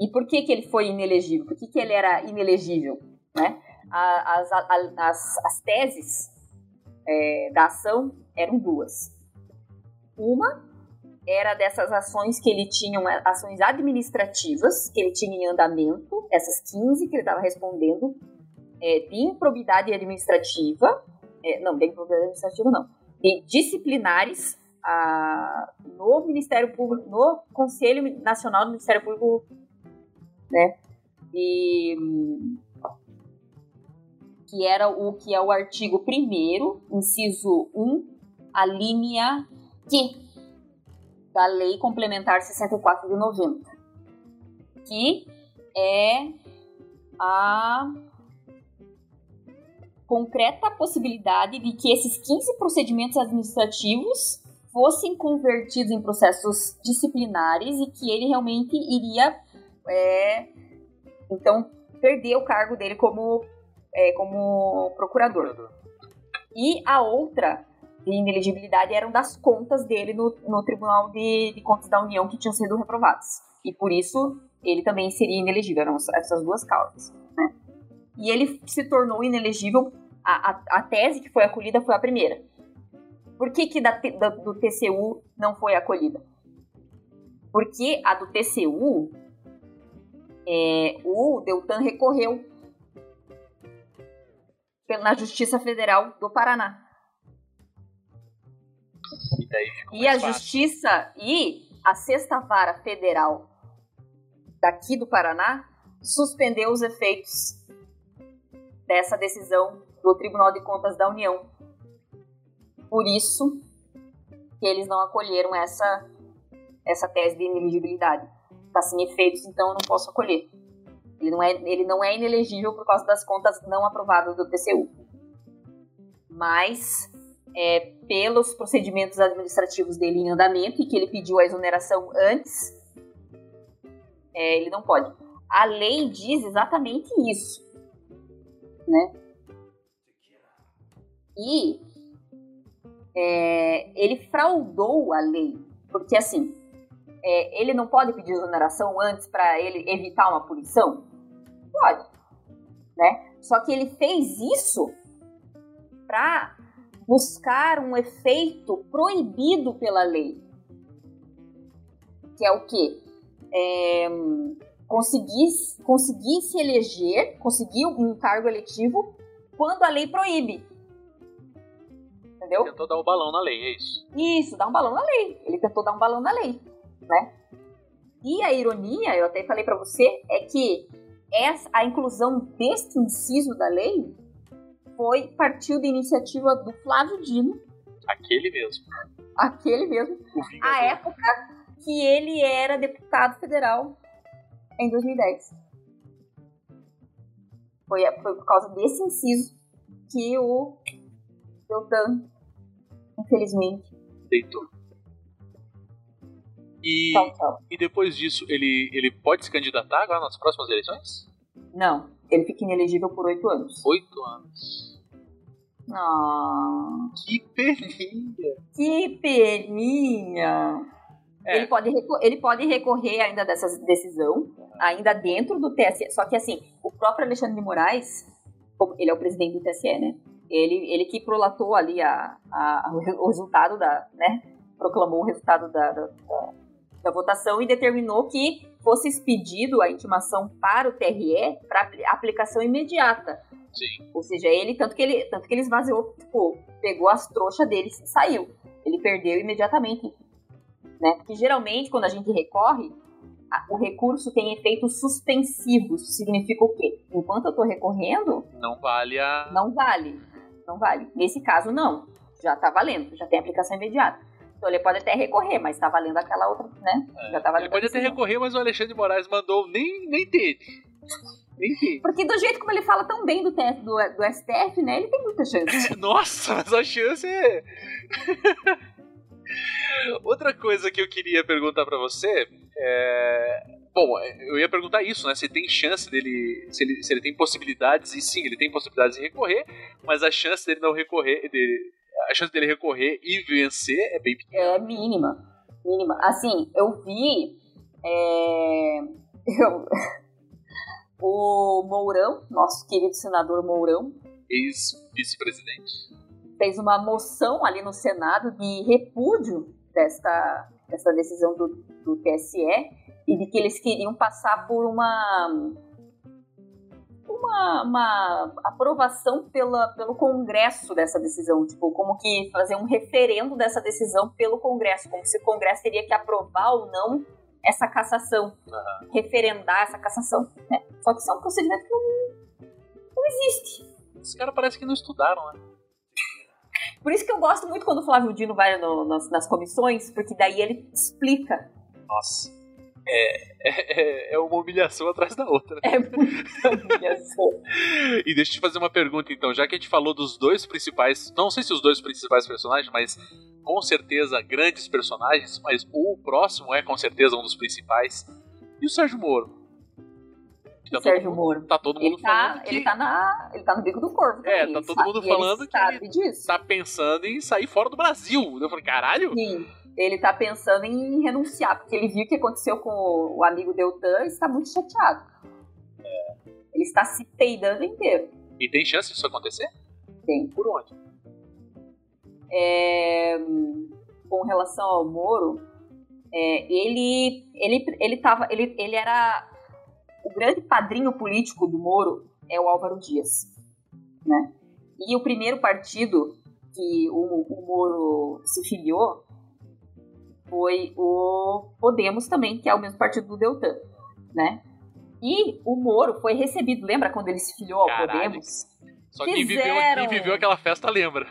E por que, que ele foi inelegível? Por que, que ele era inelegível? Né? As, as, as teses é, da ação eram duas. Uma era dessas ações que ele tinha, ações administrativas, que ele tinha em andamento, essas 15 que ele estava respondendo, é, de improbidade administrativa, é, não, de improbidade administrativa não, de disciplinares a- no Ministério Público, no Conselho Nacional do Ministério Público, né, e que era o que é o artigo 1 inciso 1, a linha Q da Lei Complementar 64 de 90, que é a concreta possibilidade de que esses 15 procedimentos administrativos fossem convertidos em processos disciplinares e que ele realmente iria, é, então, perder o cargo dele como, é, como procurador. E a outra de inelegibilidade eram das contas dele no, no Tribunal de, de Contas da União que tinham sido reprovadas. E por isso ele também seria inelegível, eram essas duas causas. Né? E ele se tornou inelegível, a, a, a tese que foi acolhida foi a primeira. Por que, que da, da- do TCU não foi acolhida? Porque a do TCU, é, o Deltan recorreu pela- na Justiça Federal do Paraná. E E a fácil. Justiça e a Sexta Vara Federal daqui do Paraná suspendeu os efeitos dessa decisão do Tribunal de Contas da União. Por isso que eles não acolheram essa, essa tese de inelegibilidade. Está sem efeitos, então eu não posso acolher. Ele não, é, ele não é inelegível por causa das contas não aprovadas do TCU. Mas é, pelos procedimentos administrativos dele em andamento e que ele pediu a exoneração antes, é, ele não pode. A lei diz exatamente isso, né? E é, ele fraudou a lei, porque assim, é, ele não pode pedir exoneração antes para ele evitar uma punição? Pode, né? Só que ele fez isso para buscar um efeito proibido pela lei. Que é o quê? É, conseguir, conseguir se eleger, conseguir um cargo eletivo quando a lei proíbe. Entendeu? Tentou dar o balão na lei, é isso. Isso, dar um balão na lei. Ele tentou dar um balão na lei, né? E a ironia, eu até falei pra você, é que essa, a inclusão deste inciso da lei foi partiu da iniciativa do Flávio Dino, Aquele mesmo. aquele mesmo, a época que ele era deputado federal em 2010. Foi, foi por causa desse inciso que o Deltan, infelizmente, Deitou. E, tchau, tchau. e depois disso, ele, ele pode se candidatar agora nas próximas eleições? Não, ele fica inelegível por oito anos. Oito anos. Ah, Que peninha. que peninha! É. Ele, pode ele pode recorrer ainda dessa decisão, ainda dentro do TSE. Só que assim, o próprio Alexandre de Moraes, ele é o presidente do TSE, né? Ele, ele que prolatou ali a, a- o resultado da, né? Proclamou o resultado da, da, da- da votação e determinou que fosse expedido a intimação para o TRE para aplicação imediata. Sim. Ou seja, ele tanto que ele tanto que ele esvaziou, tipo, pegou as trouxas dele e saiu. Ele perdeu imediatamente. Né? Porque geralmente, quando a gente recorre, o recurso tem efeitos suspensivos. Significa o quê? Enquanto eu estou recorrendo, Não vale a. não vale. Não vale. Nesse caso, não. Já está valendo, já tem aplicação imediata. Então ele pode até recorrer, mas está valendo aquela outra, né? já tá valendo Ele pode até recorrer, mas o Alexandre de Moraes mandou nem. Nem teve. Porque do jeito como ele fala tão bem do, TF, do, do STF, né? Ele tem muita chance. Nossa, mas a chance é. Outra coisa que eu queria perguntar pra você é. Bom, eu ia perguntar isso, né? Se tem chance dele. Se ele, se ele tem possibilidades, e sim, ele tem possibilidades de recorrer, mas a chance dele não recorrer. dele- a chance dele recorrer e vencer é bem pequena. É mínima. Mínima. Assim, eu vi. é, eu- o Mourão, nosso querido senador Mourão, Ex-vice-presidente. Fez uma moção ali no Senado de repúdio desta, dessa decisão do, do TSE e de que eles queriam passar por uma uma, uma aprovação pela, pelo Congresso dessa decisão, tipo, como que fazer um referendo dessa decisão pelo Congresso, como se o Congresso teria que aprovar ou não essa cassação, referendar essa cassação, né? Só que isso é um procedimento que não, não existe. Esses caras parece que não estudaram, né? Por isso que eu gosto muito quando o Flávio Dino vai no- nas, nas comissões, porque daí ele explica. Nossa. É, é, é uma humilhação atrás da outra. É muita humilhação. E deixa eu te fazer uma pergunta então, já que a gente falou dos dois principais, não sei se os dois principais personagens, mas com certeza grandes personagens, mas o próximo é com certeza um dos principais. E o Sérgio Moro? Tá Sérgio mundo, Moro. Tá todo mundo Ele tá, falando que ele, tá na, ele tá no bico do corvo. É, tá todo sabe- mundo e ele falando que ele disso. tá pensando em sair fora do Brasil. Eu falei, caralho? Sim, ele tá pensando em renunciar, porque ele viu o que aconteceu com o, amigo Deltan e está muito chateado. Ele está se peidando inteiro. E tem chance disso acontecer? Tem. Por onde? É, com relação ao Moro, é, ele, ele, ele, tava, ele, ele era o grande padrinho político do Moro é o Álvaro Dias, né? E o primeiro partido que o, o Moro se filiou foi o Podemos também, que é o mesmo partido do Deltan, né? E o Moro foi recebido, lembra quando ele se filiou ao Caralho. Podemos? Só quem viveu, Fizeram. quem viveu aquela festa lembra.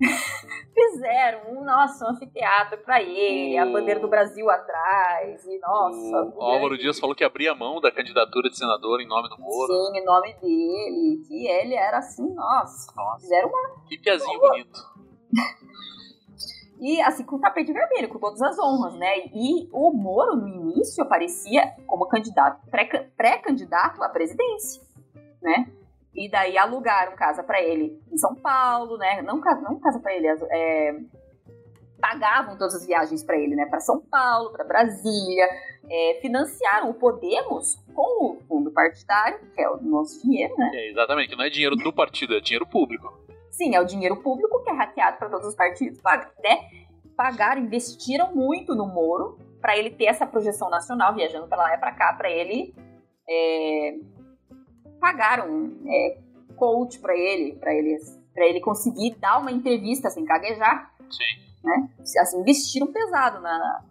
Fizeram um, nossa, um anfiteatro pra ele, a bandeira do Brasil atrás, e nossa. o Álvaro Dias falou que abria mão da candidatura de senador em nome do Moro. Sim, em nome dele, que ele era assim, nossa. Nossa. Fizeram uma. Que piazinho bonito. E assim, com o tapete vermelho, com todas as honras, né? E o Moro, no início, aparecia como candidato, pré- pré-candidato à presidência, né? E daí alugaram casa pra ele em São Paulo, né? Não, casa- não casa pra ele, é, pagavam todas as viagens pra ele, né? Pra São Paulo, pra Brasília, é, financiaram o Podemos com o fundo partidário, que é o nosso dinheiro, né? É, exatamente, não é dinheiro do partido, é dinheiro público. Sim, é o dinheiro público que é hackeado para todos os partidos. Né? Pagaram, investiram muito no Moro para ele ter essa projeção nacional, viajando para lá e para cá, para ele. é, pagaram é, coach para ele, para ele, para ele conseguir dar uma entrevista sem gaguejar. Sim. Né? Assim, investiram pesado na.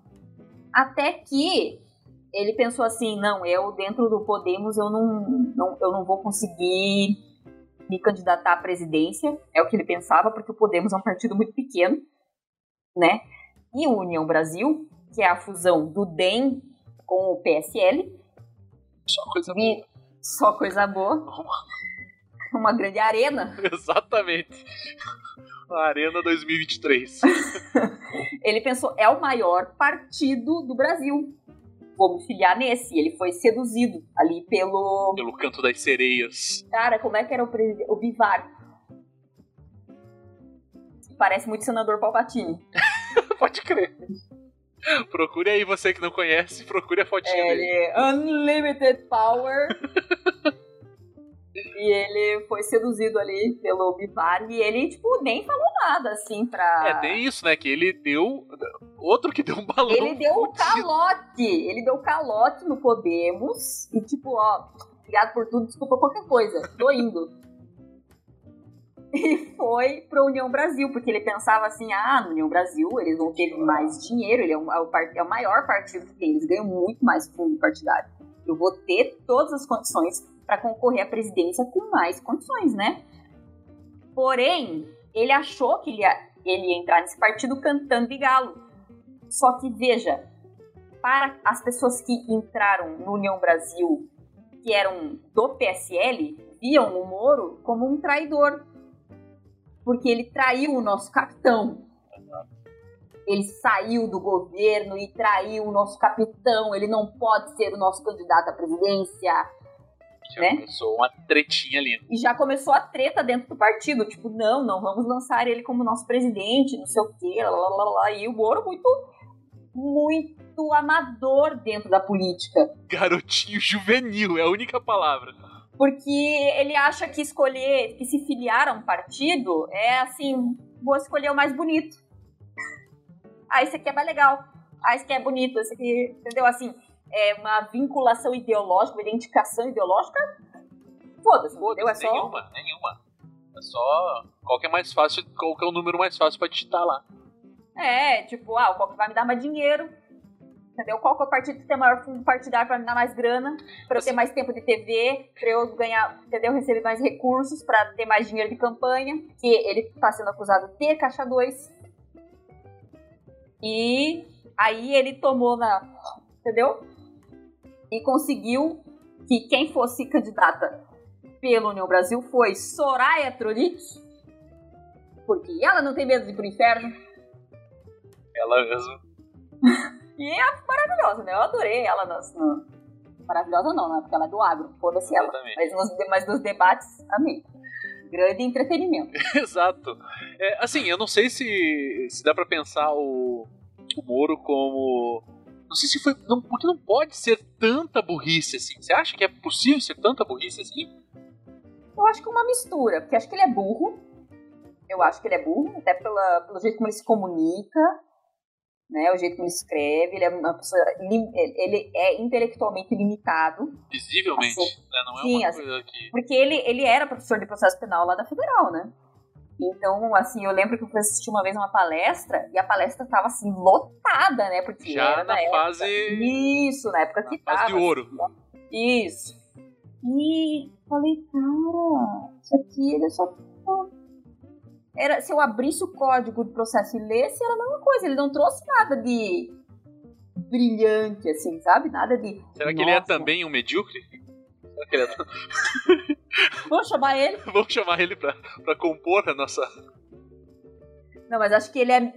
Até que ele pensou assim: não, eu dentro do Podemos eu não, não, eu não vou conseguir me candidatar à presidência, é o que ele pensava, porque o Podemos é um partido muito pequeno, né? E o União Brasil, que é a fusão do DEM com o PSL, Só coisa e boa. Só coisa boa, uma grande arena. Exatamente. A Arena 2023. Ele pensou, é o maior partido do Brasil. Vou me filiar nesse. Ele foi seduzido ali pelo. Pelo canto das sereias. Cara, como é que era o, presi- o Bivar? Parece muito senador Palpatine. Pode crer. Procure aí, você que não conhece, procure a fotinha É, dele. ele Unlimited Power. e ele foi seduzido ali pelo Bivar e ele, tipo, nem falou nada, assim, pra. É, tem isso, né? Que ele deu. Outro que deu um balão. Ele deu um calote. Ele deu calote no Podemos. E, tipo, ó, obrigado por tudo, desculpa qualquer coisa. Tô indo. e foi para a União Brasil, porque ele pensava assim: ah, na União Brasil eles vão ter mais dinheiro, ele é o, é o, é o maior partido que tem, eles ganham muito mais fundo partidário. Eu vou ter todas as condições para concorrer à presidência com mais condições, né? Porém, ele achou que ele ia, ele ia entrar nesse partido cantando de galo. Só que, veja, para as pessoas que entraram no União Brasil, que eram do PSL, viam o Moro como um traidor. Porque ele traiu o nosso capitão. Ele saiu do governo e traiu o nosso capitão. Ele não pode ser o nosso candidato à presidência. Já né? começou uma tretinha ali. E já começou a treta dentro do partido. Tipo, não, não vamos lançar ele como nosso presidente, não sei o quê. Lá, lá, lá, lá. E o Moro muito, muito amador dentro da política. Garotinho juvenil, é a única palavra. Porque ele acha que escolher, que se filiar a um partido é assim, vou escolher o mais bonito. Ah, esse aqui é mais legal. Ah, esse aqui é bonito. Esse aqui, entendeu? Assim, é uma vinculação ideológica, uma identificação ideológica. Foda-se, entendeu? É só. Nenhuma, nenhuma. É só. Qual que é mais fácil, qual que é o número mais fácil pra digitar lá. É, tipo, ah, qual que vai me dar mais dinheiro? Entendeu? Qual que é o partido que tem maior fundo partidário pra me dar mais grana, pra eu ter mais tempo de TV, pra eu ganhar, entendeu? Receber mais recursos, pra ter mais dinheiro de campanha, que ele tá sendo acusado de ter caixa 2. E aí ele tomou na. Entendeu? E conseguiu que quem fosse candidata pelo União Brasil foi Soraya Tronic, porque ela não tem medo de ir pro inferno. Ela mesmo. E é maravilhosa, né? Eu adorei ela nas. No... Maravilhosa não, né? Porque ela é do agro, foda-se ela. Mas nos, mas nos debates, amei. Grande entretenimento. Exato. É, assim, eu não sei se, se dá pra pensar o, o Moro como. Não sei se foi. Não, porque não pode ser tanta burrice assim. Você acha que é possível ser tanta burrice assim? Eu acho que é uma mistura, porque acho que ele é burro. Eu acho que ele é burro, até pela, pelo jeito como ele se comunica, né? O jeito como ele escreve. Ele é uma pessoa. Ele é intelectualmente limitado. Visivelmente. Assim, né? Não é sim, uma assim, coisa que. Porque ele, ele era professor de processo penal lá da Federal, né? Então, assim, eu lembro que eu fui assistir uma vez uma palestra e a palestra tava assim, lotada, né? Porque Já era na época- fase. Isso, na época que Na fase tava. de ouro. Isso. E falei, cara, isso aqui ele é só. Era, se eu abrisse o código do processo e lesse, era a mesma coisa. Ele não trouxe nada de brilhante, assim, sabe? Nada de. Será que ele é "Nossa, também um medíocre? Será que ele é... Vou chamar ele. Vamos chamar ele pra, pra compor a nossa. Não, mas acho que ele é,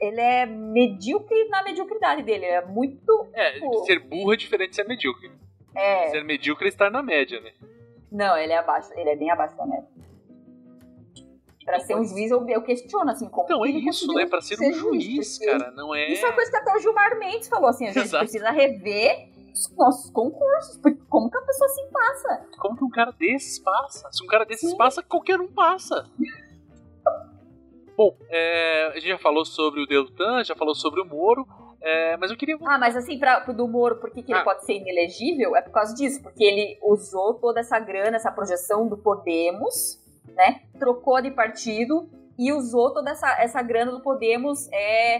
ele é medíocre na mediocridade dele. Ele é muito. É, Pô. ser burro é diferente de ser medíocre. É. Ser medíocre é estar na média, né? Não, ele é abaixo. Ele é bem abaixo da média. Pra ser um juiz, eu, eu questiono, assim, como Então é ele isso, né? Pra ser um juiz, porque cara, não é. Isso é uma coisa que até o Gilmar Mendes falou, assim, a gente Exato. precisa rever os nossos concursos, porque como que a pessoa se passa? Como que um cara desses passa? Se um cara desses Sim. passa, qualquer um passa. Bom, é, a gente já falou sobre o Deltan, já falou sobre o Moro, é, mas eu queria. Ah, mas assim, pra, pro do Moro, por que, que ele Ah. pode ser inelegível? É por causa disso, porque ele usou toda essa grana, essa projeção do Podemos, né? Trocou de partido e usou toda essa, essa grana do Podemos, é,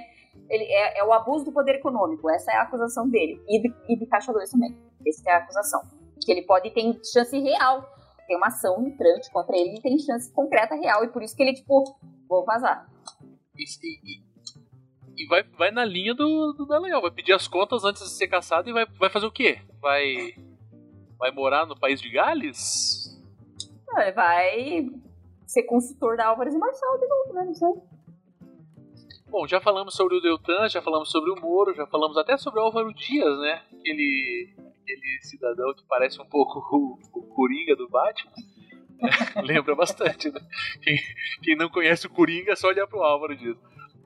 ele, é, é o abuso do poder econômico, essa é a acusação dele. E de, e de Caixa 2 também, essa é a acusação. Que ele pode ter chance real, tem uma ação entrante contra ele e tem chance concreta real, e por isso que ele, tipo, vou vazar. E, e- vai, vai na linha do, do Dallagnol, vai pedir as contas antes de ser caçado e vai, vai fazer o quê? Vai. Vai morar no país de Gales? Vai ser consultor da Álvares e Marçal de novo, né? Não sei. Bom, já falamos sobre o Deltan, já falamos sobre o Moro, já falamos até sobre o Álvaro Dias, né? Aquele, aquele cidadão que parece um pouco o, o Coringa do Batman. Lembra bastante, né? Quem, quem não conhece o Coringa é só olhar pro Álvaro Dias.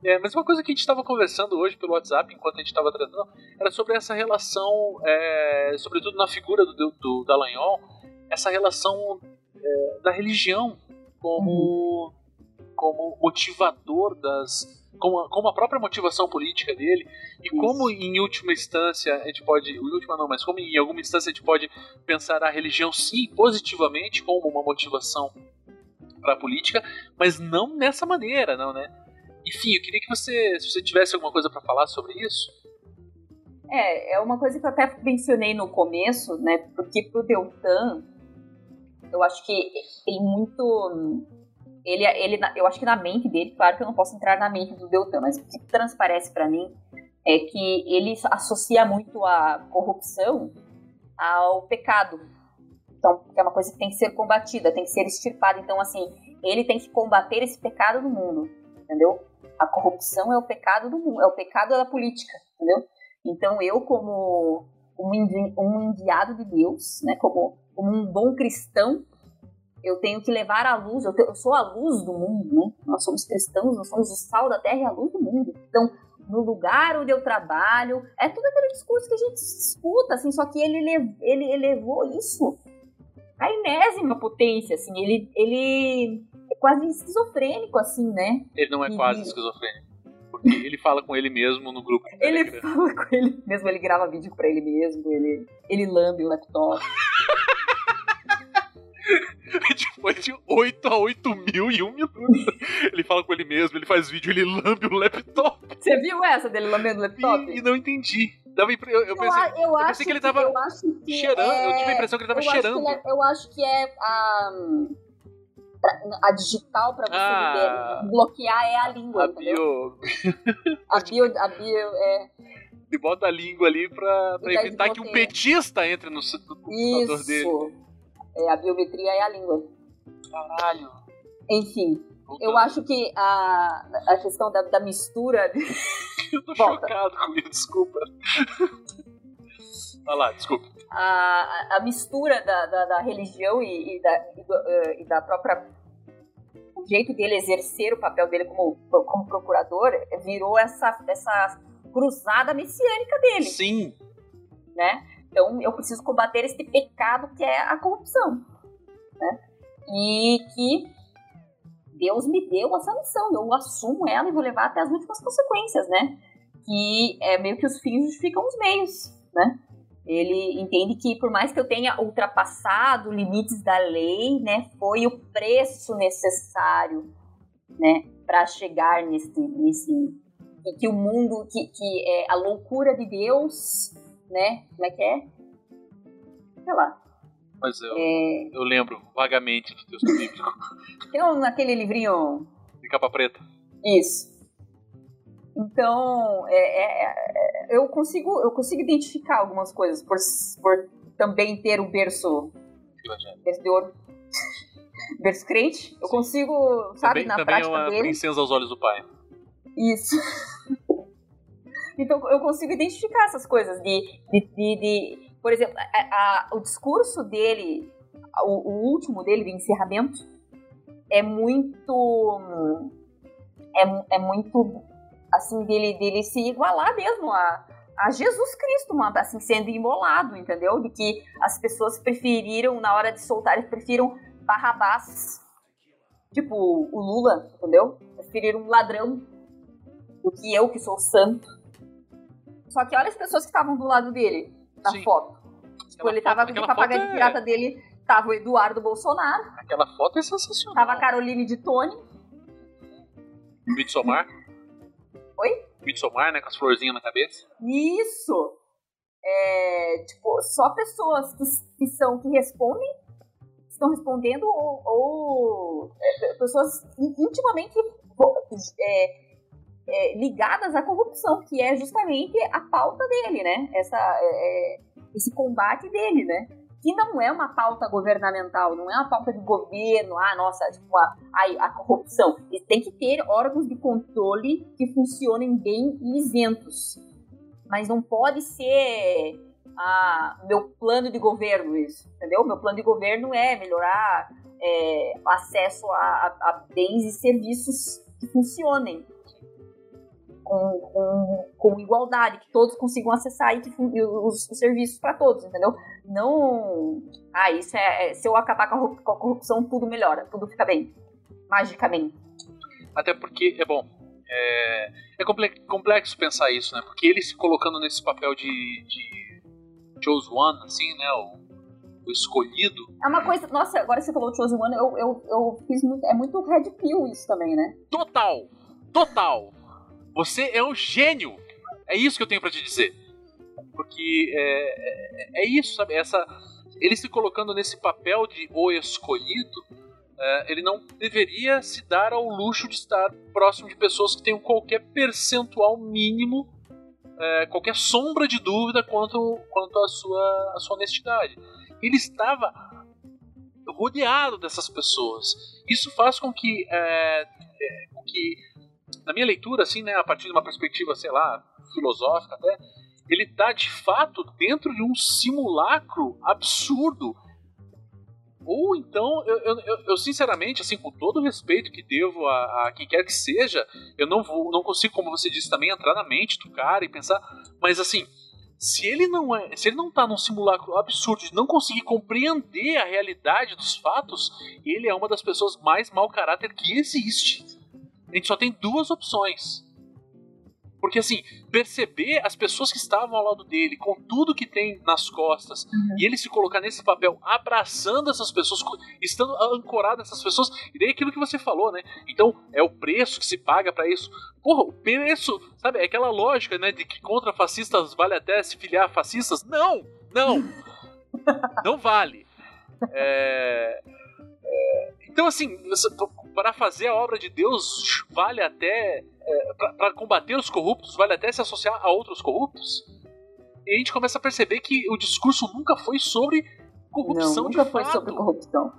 É, mas uma coisa que a gente estava conversando hoje pelo WhatsApp, enquanto a gente estava tratando, era sobre essa relação, é, sobretudo na figura do, do Dallagnol, essa relação é, da religião como, como motivador das. Como a, como a própria motivação política dele, e como em última instância a gente pode. Em última não, mas como em alguma instância a gente pode pensar a religião sim positivamente como uma motivação para a política, mas não nessa maneira, não, né? Enfim, eu queria que você, se você tivesse alguma coisa para falar sobre isso. É, é uma coisa que eu até mencionei no começo, né? Porque pro Deltan, eu acho que tem muito. Ele, ele, eu acho que na mente dele, claro que eu não posso entrar na mente do Deltan, mas o que transparece para mim é que ele associa muito a corrupção ao pecado. Então, é uma coisa que tem que ser combatida, tem que ser extirpada. Então, assim, ele tem que combater esse pecado no mundo, entendeu? A corrupção é o pecado do mundo, é o pecado da política, entendeu? Então, eu, como um enviado de Deus, né, como, como um bom cristão, eu tenho que levar a luz, eu, te, eu, sou a luz do mundo, né? Nós somos cristãos, nós somos o sal da terra e a luz do mundo. Então, no lugar onde eu trabalho, é tudo aquele discurso que a gente escuta, assim, só que ele, ele elevou isso à enésima potência, assim, ele, ele é quase esquizofrênico, assim, né? Ele não é e, quase esquizofrênico. Porque ele fala com ele mesmo no grupo. Ele fala com ele mesmo, ele grava vídeo pra ele mesmo, ele, ele lambe o laptop. Depois de 8 a 8 mil e um minuto. Ele fala com ele mesmo, ele faz vídeo, ele lambe o laptop. Você viu essa dele lambendo o laptop? E, e não entendi. Dava, eu, eu, pensei, eu, eu pensei que ele tava que, cheirando. É, eu tive a impressão que ele tava eu cheirando. Acho é, eu acho que é a. A digital pra você ah, bloquear é a língua. A bio. a bio. A bio é. Ele bota a língua ali pra, pra evitar que um petista entre no, no computador dele. É, a biometria é a língua. Caralho. Enfim, eu acho que a, a questão da, da mistura. eu tô Volta. chocado com isso, desculpa. Vai lá, desculpa. A, a mistura da, da, da religião e, e, da, e, do, uh, e, da própria. O jeito dele exercer o papel dele como, como procurador virou essa, essa cruzada messiânica dele. Sim. Né? Então eu preciso combater esse pecado que é a corrupção. Né? E que Deus me deu essa missão, eu assumo ela e vou levar até as últimas consequências, né? Que é meio que os fins justificam os meios, né? Ele entende que por mais que eu tenha ultrapassado limites da lei, né, foi o preço necessário, né, para chegar nesse, nesse que, que o mundo, que, que é a loucura de Deus, né, como é que é? Sei lá, mas eu, é... eu lembro vagamente do texto bíblico. Tem um, naquele livrinho. De capa preta. Isso. Então, é, é, é, eu, consigo, eu consigo identificar algumas coisas por, por também ter o berço. Berço de ouro. berço crente. Eu consigo, sabe, também, na também prática é uma dele. princesa aos olhos do pai. Isso. então, eu consigo identificar essas coisas de, de, de, de por exemplo, a, a, o discurso dele, o, o, último dele, de encerramento, é muito. É, é muito. Assim, dele, dele se igualar mesmo a, a Jesus Cristo, mano, assim, sendo imolado, entendeu? De que as pessoas preferiram, na hora de soltar, eles preferiram Barrabás, tipo o Lula, entendeu? Preferiram um ladrão do que eu, que sou santo. Só que olha as pessoas que estavam do lado dele na Sim. foto. Tipo, ele tava com o papagaio de pirata é... dele, tava o Eduardo Bolsonaro. Aquela foto é sensacional. Tava a Caroline de Tony. Midsommar. Oi? Midsommar, né? Com as florzinhas na cabeça. Isso! É, tipo, só pessoas que, que são, que respondem, estão respondendo, ou, ou é, pessoas intimamente é, é, ligadas à corrupção, que é justamente a pauta dele, né? Essa, é, é, esse combate dele, né? Que não é uma pauta governamental, não é uma pauta de governo, ah, nossa, tipo, a, a, a corrupção. E tem que ter órgãos de controle que funcionem bem e isentos. Mas não pode ser ah, meu plano de governo isso, entendeu? Meu plano de governo é melhorar é, acesso a, a, a bens e serviços que funcionem com, com, com, igualdade, que todos consigam acessar e que, os, os serviços para todos, entendeu? Não. Ah, isso é, é. Se eu acabar com a, corrupção, tudo melhora, tudo fica bem. Magicamente. Até porque, é bom, é, é complexo pensar isso, né? Porque ele se colocando nesse papel de, de chose one, assim, né? O, o escolhido, É uma coisa. Nossa, agora você falou Chosen One, eu, eu, eu fiz muito. É muito Red Pill isso também, né? Total! Total! Você é um gênio! É isso que eu tenho para te dizer. Porque é, é, é, isso, sabe? Essa, ele se colocando nesse papel de o escolhido, é, ele não deveria se dar ao luxo de estar próximo de pessoas que tenham qualquer percentual mínimo, é, qualquer sombra de dúvida quanto, quanto à sua, à sua honestidade. Ele estava rodeado dessas pessoas. Isso faz com que, é, com que na minha leitura, assim, né, a partir de uma perspectiva, sei lá, filosófica até, ele está de fato dentro de um simulacro absurdo. Ou então, eu, eu, eu, sinceramente, assim, com todo o respeito que devo a, a, quem quer que seja, eu não vou, não consigo, como você disse também, entrar na mente do cara e pensar, mas assim, se ele não é, se ele não tá num simulacro absurdo de não conseguir compreender a realidade dos fatos, ele é uma das pessoas mais mau caráter que existe. A gente só tem duas opções. Porque, assim, perceber as pessoas que estavam ao lado dele, com tudo que tem nas costas, uhum. e ele se colocar nesse papel, abraçando essas pessoas, estando ancorado nessas pessoas, e daí aquilo que você falou, né? Então, é o preço que se paga para isso. Porra, o preço, sabe? É aquela lógica, né, de que contra fascistas vale até se filiar a fascistas. Não! Não! não vale. É. É, então, assim, para fazer a obra de Deus, vale até. É, para combater os corruptos, vale até se associar a outros corruptos? E a gente começa a perceber que o discurso nunca foi sobre corrupção Não, nunca de foi fato. sobre corrupção.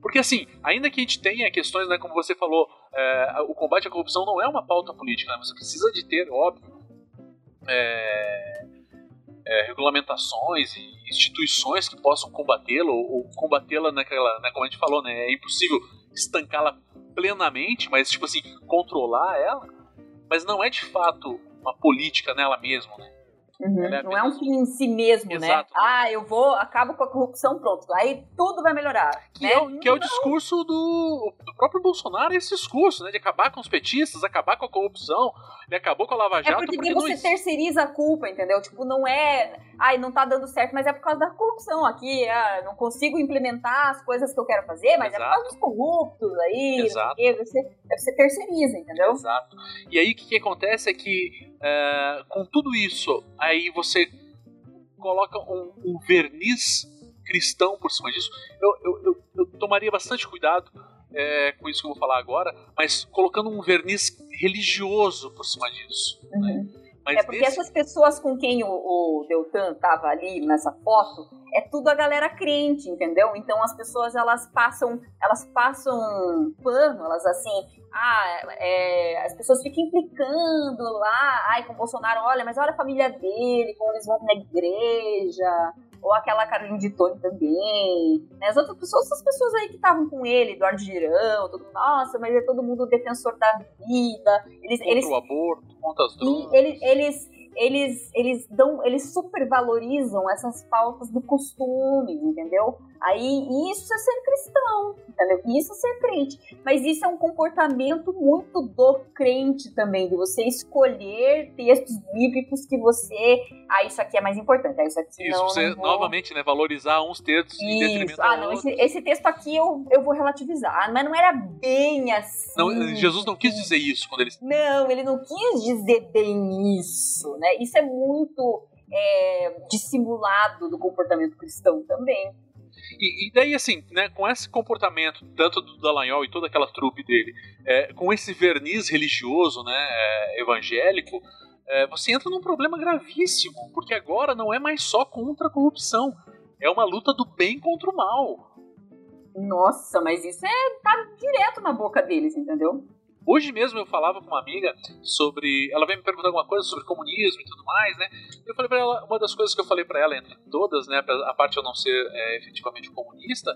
Porque assim, ainda que a gente tenha questões, né, como você falou, é, o combate à corrupção não é uma pauta política, né, você precisa de ter, óbvio, é, é, regulamentações e instituições que possam combatê-la ou, ou combatê-la naquela, né, como a gente falou, né, é impossível estancá-la plenamente, mas tipo assim, controlar ela, mas não é de fato uma política nela mesma, né? Uhum. É não é um fim em si mesmo, né? Exato. né? Ah, eu vou, acabo com a corrupção, pronto. Aí tudo vai melhorar. Que, né? é, o, que é o discurso do, do próprio Bolsonaro, esse discurso, né? De acabar com os petistas, acabar com a corrupção. Ele acabou com a Lava é Jato. É porque, porque você não... terceiriza a culpa, entendeu? Tipo, não é. Ai, não tá dando certo, mas é por causa da corrupção aqui. Ah, não consigo implementar as coisas que eu quero fazer, mas Exato. é por causa dos corruptos aí. Exato. Você, você terceiriza, entendeu? Exato. E aí o que, que acontece é que, uh, com tudo isso, aí você coloca um, um verniz cristão por cima disso. Eu, eu, eu, eu tomaria bastante cuidado é, com isso que eu vou falar agora, mas colocando um verniz religioso por cima disso. Né? Uhum. Né? Mas é porque essas pessoas com quem o, o Deltan tava ali nessa foto, é tudo a galera crente, entendeu? Então as pessoas elas passam, elas passam pano, elas assim, ah, é, as pessoas ficam implicando lá, ai, com o Bolsonaro, olha, mas olha a família dele, como eles vão na igreja, ou aquela Carolina de Tony também, né? As outras pessoas, essas pessoas aí que estavam com ele, Eduardo Girão, todo, nossa, mas é todo mundo defensor da vida. Eles, contra eles, o aborto, contra as drogas. Eles, eles, eles, eles dão, eles supervalorizam essas pautas do costume, entendeu? Aí isso é ser cristão, entendeu? Isso é ser crente. Mas isso é um comportamento muito do crente também, de você escolher textos bíblicos que você. Ah, isso aqui é mais importante. Ah, isso aqui isso, não, você não vou... novamente, né? Valorizar uns textos isso. em detrimento Ah, não, esse, esse, texto aqui eu, eu vou relativizar. Mas não era bem assim. Não, Jesus não quis dizer isso quando ele. Não, ele não quis dizer bem isso, né? Isso é muito é, dissimulado do comportamento cristão também. E, e, daí, assim, né, com esse comportamento, tanto do Dallagnol e toda aquela trupe dele, é, com esse verniz religioso, né, é, evangélico, é, você entra num problema gravíssimo, porque agora não é mais só contra a corrupção, é uma luta do bem contra o mal. Nossa, mas isso é tá direto na boca deles, entendeu? Hoje mesmo eu falava com uma amiga sobre. Ela veio me perguntar alguma coisa sobre comunismo e tudo mais, né? Eu falei para ela, uma das coisas que eu falei para ela, entre todas, né? A parte de eu não ser é, efetivamente comunista,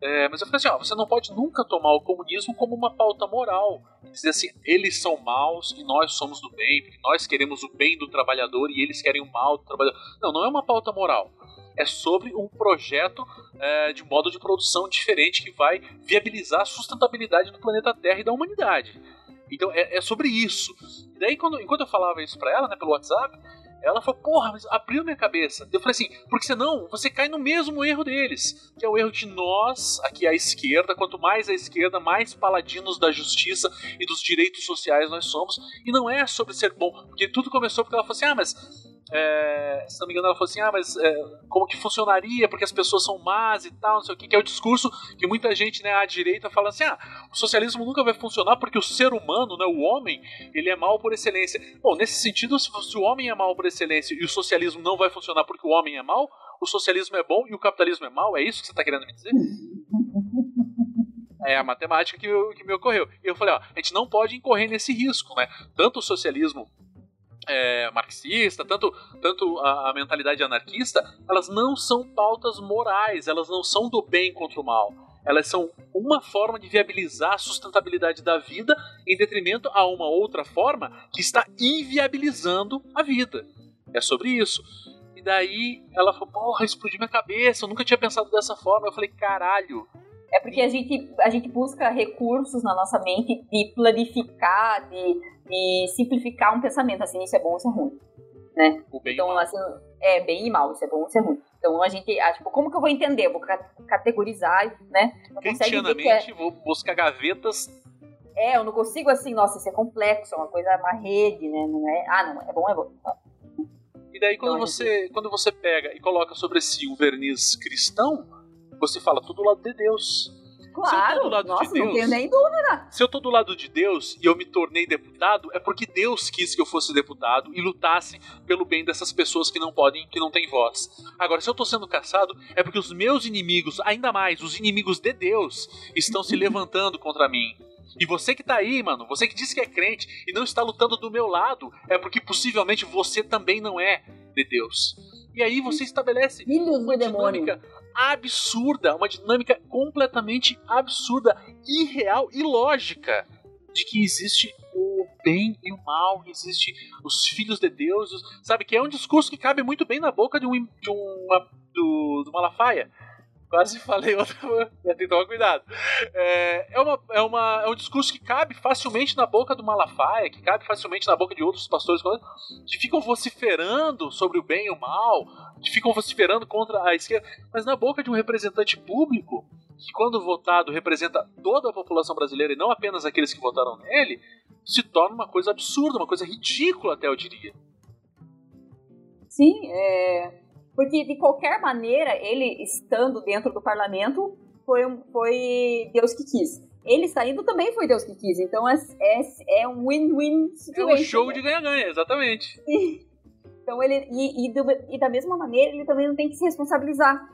é, mas eu falei assim: ó, você não pode nunca tomar o comunismo como uma pauta moral. Dizer assim, eles são maus e nós somos do bem, porque nós queremos o bem do trabalhador e eles querem o mal do trabalhador. Não, não é uma pauta moral é sobre um projeto é, de modo de produção diferente que vai viabilizar a sustentabilidade do planeta Terra e da humanidade. Então é, é sobre isso. E daí, quando, enquanto eu falava isso para ela, né, pelo WhatsApp, Ela falou, porra, mas abriu minha cabeça. Eu falei assim, porque senão você cai no mesmo erro deles, que é o erro de nós, aqui à esquerda, quanto mais à esquerda, mais paladinos da justiça e dos direitos sociais nós somos. E não é sobre ser bom, porque tudo começou porque ela falou assim, ah, mas é, se não me engano, ela falou assim: ah, mas é, como que funcionaria? Porque as pessoas são más e tal, não sei o que, que é o discurso que muita gente né, à direita fala assim: ah, o socialismo nunca vai funcionar porque o ser humano, né, o homem, ele é mal por excelência. Bom, nesse sentido, se, se o homem é mal por excelência e o socialismo não vai funcionar porque o homem é mal, o socialismo é bom e o capitalismo é mal? É isso que você está querendo me dizer? É a matemática que, que me ocorreu. E eu falei, ó, a gente não pode incorrer nesse risco, né? Tanto o socialismo é, marxista, tanto, tanto a, a, mentalidade anarquista, elas não são pautas morais, elas não são do bem contra o mal. Elas são uma forma de viabilizar a sustentabilidade da vida em detrimento a uma outra forma que está inviabilizando a vida. É sobre isso. E daí ela falou: Porra, explodiu minha cabeça, eu nunca tinha pensado dessa forma. Eu falei: Caralho, é porque a gente, a gente busca recursos na nossa mente de planificar, de, de simplificar um pensamento, assim, isso é bom, isso é ruim. Né? então, assim, é bem e mal, isso é bom, isso é ruim. Então a gente, ah, tipo, como que eu vou entender? Eu vou categorizar, né? Kantianamente, é... vou buscar gavetas. É, eu não consigo assim, nossa, isso é complexo, é uma coisa, uma rede, né? Não é, ah, não, é bom, é bom. E daí quando, então, você, gente... quando você pega e coloca sobre si um verniz cristão, você fala, tô do lado de Deus. Claro, do lado nossa, de Deus, não tenho nem dúvida. Se eu tô do lado de Deus e eu me tornei deputado, é porque Deus quis que eu fosse deputado e lutasse pelo bem dessas pessoas que não podem, que não têm voz. Agora, se eu tô sendo caçado, é porque os meus inimigos, ainda mais os inimigos de Deus, estão se levantando contra mim. E você que tá aí, mano, você que diz que é crente e não está lutando do meu lado, é porque possivelmente você também não é de Deus. E aí você estabelece Filhos uma dinâmica demônio absurda, uma dinâmica completamente absurda, irreal e lógica de que existe o bem e o mal, existe os filhos de Deus, sabe? Que é um discurso que cabe muito bem na boca de um, de uma, do, do Malafaia. Quase falei outra coisa, tem que tomar cuidado. É, é, uma, é, uma, é um discurso que cabe facilmente na boca do Malafaia, que cabe facilmente na boca de outros pastores que ficam vociferando sobre o bem e o mal, que ficam vociferando contra a esquerda, mas na boca de um representante público, que quando votado representa toda a população brasileira e não apenas aqueles que votaram nele, se torna uma coisa absurda, uma coisa ridícula até eu diria. Sim, é, porque, de qualquer maneira, ele estando dentro do parlamento, foi, foi Deus que quis. Ele saindo também foi Deus que quis. Então é, é, é um win-win situation. É um show né? de ganha-ganha, exatamente. Então ele. E, e, do, e da mesma maneira, ele também não tem que se responsabilizar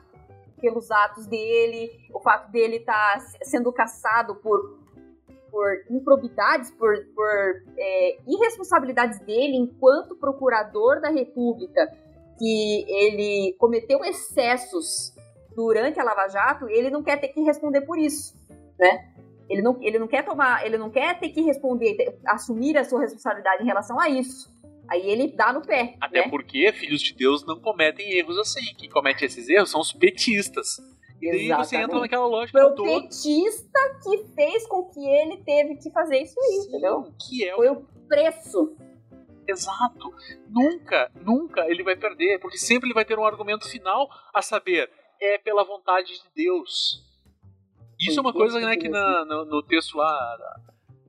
pelos atos dele, o fato dele estar tá sendo caçado por, por improbidades, por, por é, irresponsabilidades dele enquanto procurador da República que ele cometeu excessos durante a Lava Jato, ele não quer ter que responder por isso, né? Ele não, ele não quer tomar, ele não quer ter que responder, ter, assumir a sua responsabilidade em relação a isso. Aí ele dá no pé. Até né? porque filhos de Deus não cometem erros assim. Quem comete esses erros são os petistas. E daí você entra naquela lógica Foi o toda. petista que fez com que ele teve que fazer isso aí, Sim, entendeu? Que é Foi o preço Exato. Nunca, nunca ele vai perder, porque sempre ele vai ter um argumento final a saber, é pela vontade de Deus. Isso é uma coisa né, que na, no, no, texto lá,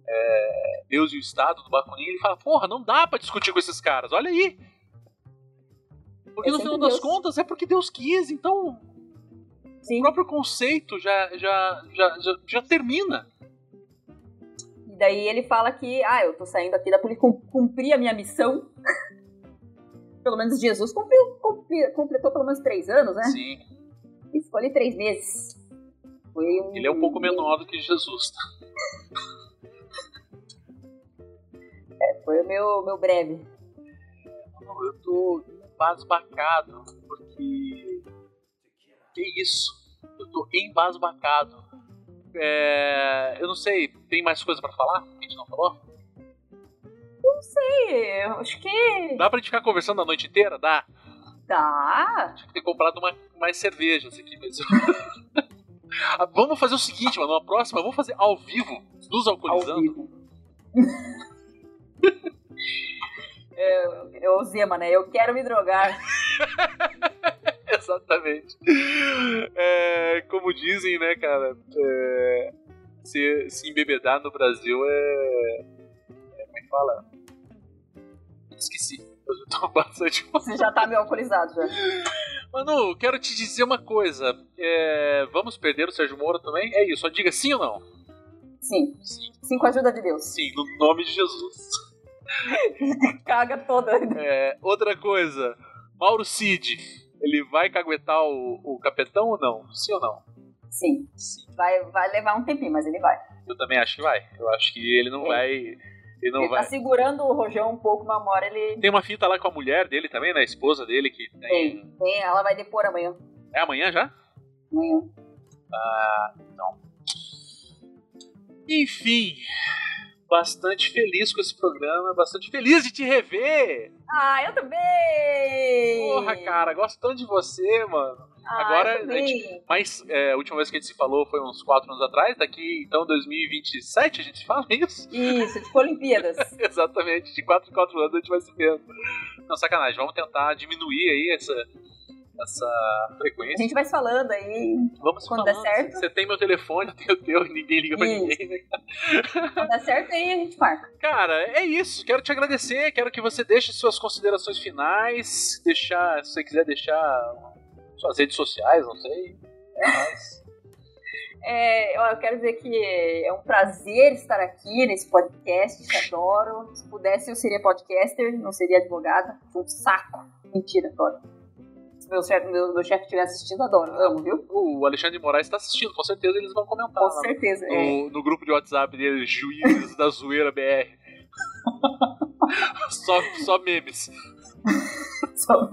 é, Deus e o Estado, do Bakunin, ele fala, porra, não dá para discutir com esses caras, olha aí. Porque no final das contas é porque Deus quis, então Sim. o próprio conceito já, já, já, já, já termina daí ele fala que, ah, eu tô saindo aqui da polícia, cumprir a minha missão. pelo menos Jesus cumpriu, cumpriu, completou pelo menos três anos, né? Sim. E ficou ali três meses. Foi um... Ele é um pouco menor do que Jesus, tá? é, foi o meu, meu breve. Eu tô embasbacado, porque. Que isso? Eu tô embasbacado é, eu não sei, tem mais coisa para falar que a gente não falou? Não sei, acho que. Dá pra gente ficar conversando a noite inteira? Dá? Dá. Tinha que ter comprado uma, mais cervejas aqui, mas. Vamos fazer o seguinte, mano. Na próxima, vamos fazer ao vivo, nos alcoolizando. Ao vivo. É, é o Zema, né? Eu quero me drogar. Exatamente. É, como dizem, né, cara? É, se, se embebedar no Brasil é. é como é que fala? Esqueci. Eu já tô bastante. Você já tá meio alcoolizado já. Manu, quero te dizer uma coisa. É, vamos perder o Sérgio Moro também? É isso, só diga sim ou não. Sim. Sim. Sim, com a ajuda de Deus. Sim, no nome de Jesus. Caga toda. É, outra coisa, Mauro Cid, ele vai caguetar o, o capetão ou não? Sim ou não? Sim. Sim. Vai, vai levar um tempinho, mas ele vai. Eu também acho que vai. Eu acho que ele não É. vai. Ele não ele vai. tá segurando o rojão um pouco, mas uma hora ele. Tem uma fita lá com a mulher dele também, né? A esposa dele, que tem. Tem, tem, ela vai depor amanhã. É amanhã já? Amanhã. Enfim. Bastante feliz com esse programa, bastante feliz de te rever! Ah, eu também! Porra, cara, gosto tanto de você, mano. Ah, agora eu também. Mas é, a última vez que a gente se falou foi uns 4 anos atrás, daqui então 2027 a gente se fala é isso? Isso, tipo Olimpíadas. Exatamente, de 4 em 4 anos a gente vai se vendo. Não, sacanagem, vamos tentar diminuir aí essa, essa A frequência. gente vai se falando aí. Vamos quando der falando. certo. Você tem meu telefone, eu tenho o teu, e ninguém liga pra Isso. ninguém, né? Quando der certo, aí a gente marca. Cara, é isso. Quero te agradecer. Quero que você deixe suas considerações finais. Deixar, se você quiser deixar suas redes sociais, não sei. Mas... É, eu quero dizer que é um prazer estar aqui nesse podcast, adoro. Se pudesse, eu seria podcaster, não seria advogada. Um saco. Mentira, adoro. Se meu chefe meu, meu chefe estiver assistindo, adoro. Amo, viu? O Alexandre de Moraes está assistindo, com certeza eles vão comentar. Com certeza. é. no, no grupo de WhatsApp dele, Juízes da Zoeira BR. só, só memes. Só-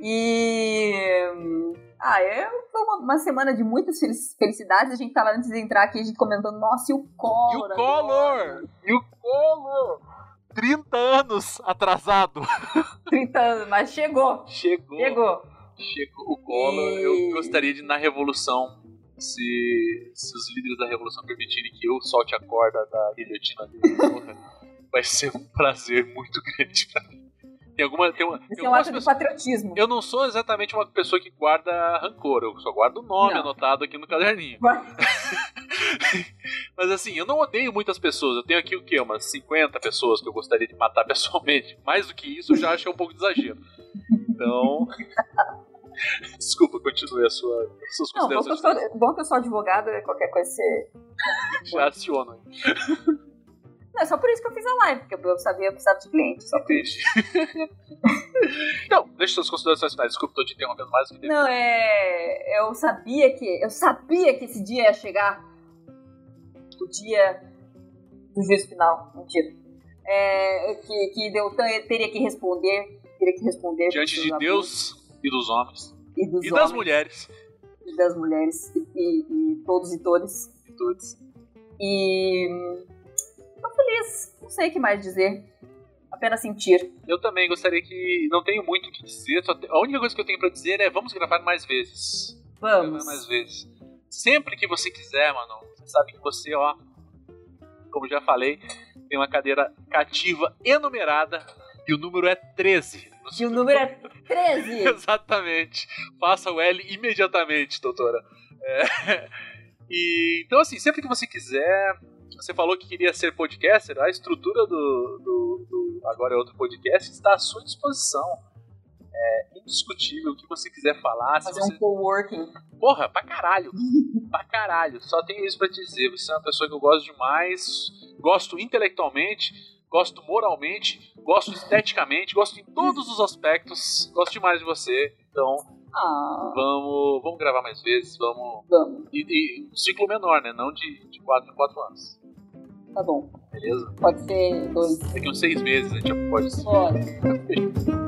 E. hum, Ah, é, foi uma, uma semana de muitas felici- felicidades. A gente tava antes de entrar aqui, a gente comentando, nossa, e o E Collor? o Collor! E o Collor! 30 anos atrasado. 30 anos, mas chegou. Chegou. Chegou. Chegou o Collor. E- Eu gostaria de, na Revolução, se, se os líderes da Revolução permitirem que eu solte a corda da guilhotina dele, vai ser um prazer muito grande pra mim. Tem alguma. Tem, uma, tem Esse é um ato de pessoas. patriotismo. Eu não sou exatamente uma pessoa que guarda rancor, eu só guardo o nome Não. anotado aqui no caderninho. Mas assim, eu não odeio muitas pessoas. Eu tenho aqui o quê? Umas 50 pessoas que eu gostaria de matar pessoalmente. Mais do que isso, eu já acho um pouco de exagero. Então. Desculpa, continue a sua, as suas Não, bom que, eu considerações. sou, bom que eu sou advogada, qualquer coisa você. Já aciono. É só por isso que eu fiz a live, porque eu sabia que eu precisava de cliente. Só. Entendi. então, deixa suas considerações finais. Desculpa, tô te interrompendo mais do que. Não, é. Eu sabia que. Eu sabia que esse dia ia chegar. O dia do juízo final. Mentira. É, que, que Deltan teria que responder. Teria que responder. Diante de Deus e dos homens. E dos E homens. das mulheres. E das mulheres. E, e- e todos e todas. Todos. E. Não sei o que mais dizer. Apenas sentir. Eu também gostaria que. Não tenho muito o que dizer. só te- A única coisa que eu tenho pra dizer é vamos gravar mais vezes. Vamos. Gravar mais vezes. Sempre que você quiser, mano. Você sabe que você, ó. Como já falei, tem uma cadeira cativa enumerada. E o número é 13. E o número é 13. Exatamente. Faça o L imediatamente, doutora. É. E, então, assim, sempre que você quiser. Você falou que queria ser podcaster, a estrutura do, do, do Agora é Outro Podcast está à sua disposição. É indiscutível o que você quiser falar. Fazer você... um coworking. Porra, pra caralho. pra caralho. Só tenho isso pra te dizer. Você é uma pessoa que eu gosto demais. Gosto intelectualmente. Gosto moralmente. Gosto esteticamente. Gosto em todos os aspectos. Gosto demais de você. Então, Ah, vamos, vamos gravar mais vezes. Vamos. vamos. E, e um ciclo menor, né? Não de, de 4 em 4 anos. Tá bom. Beleza? Pode ser dois. Daqui uns 6 meses a gente já pode. Pode.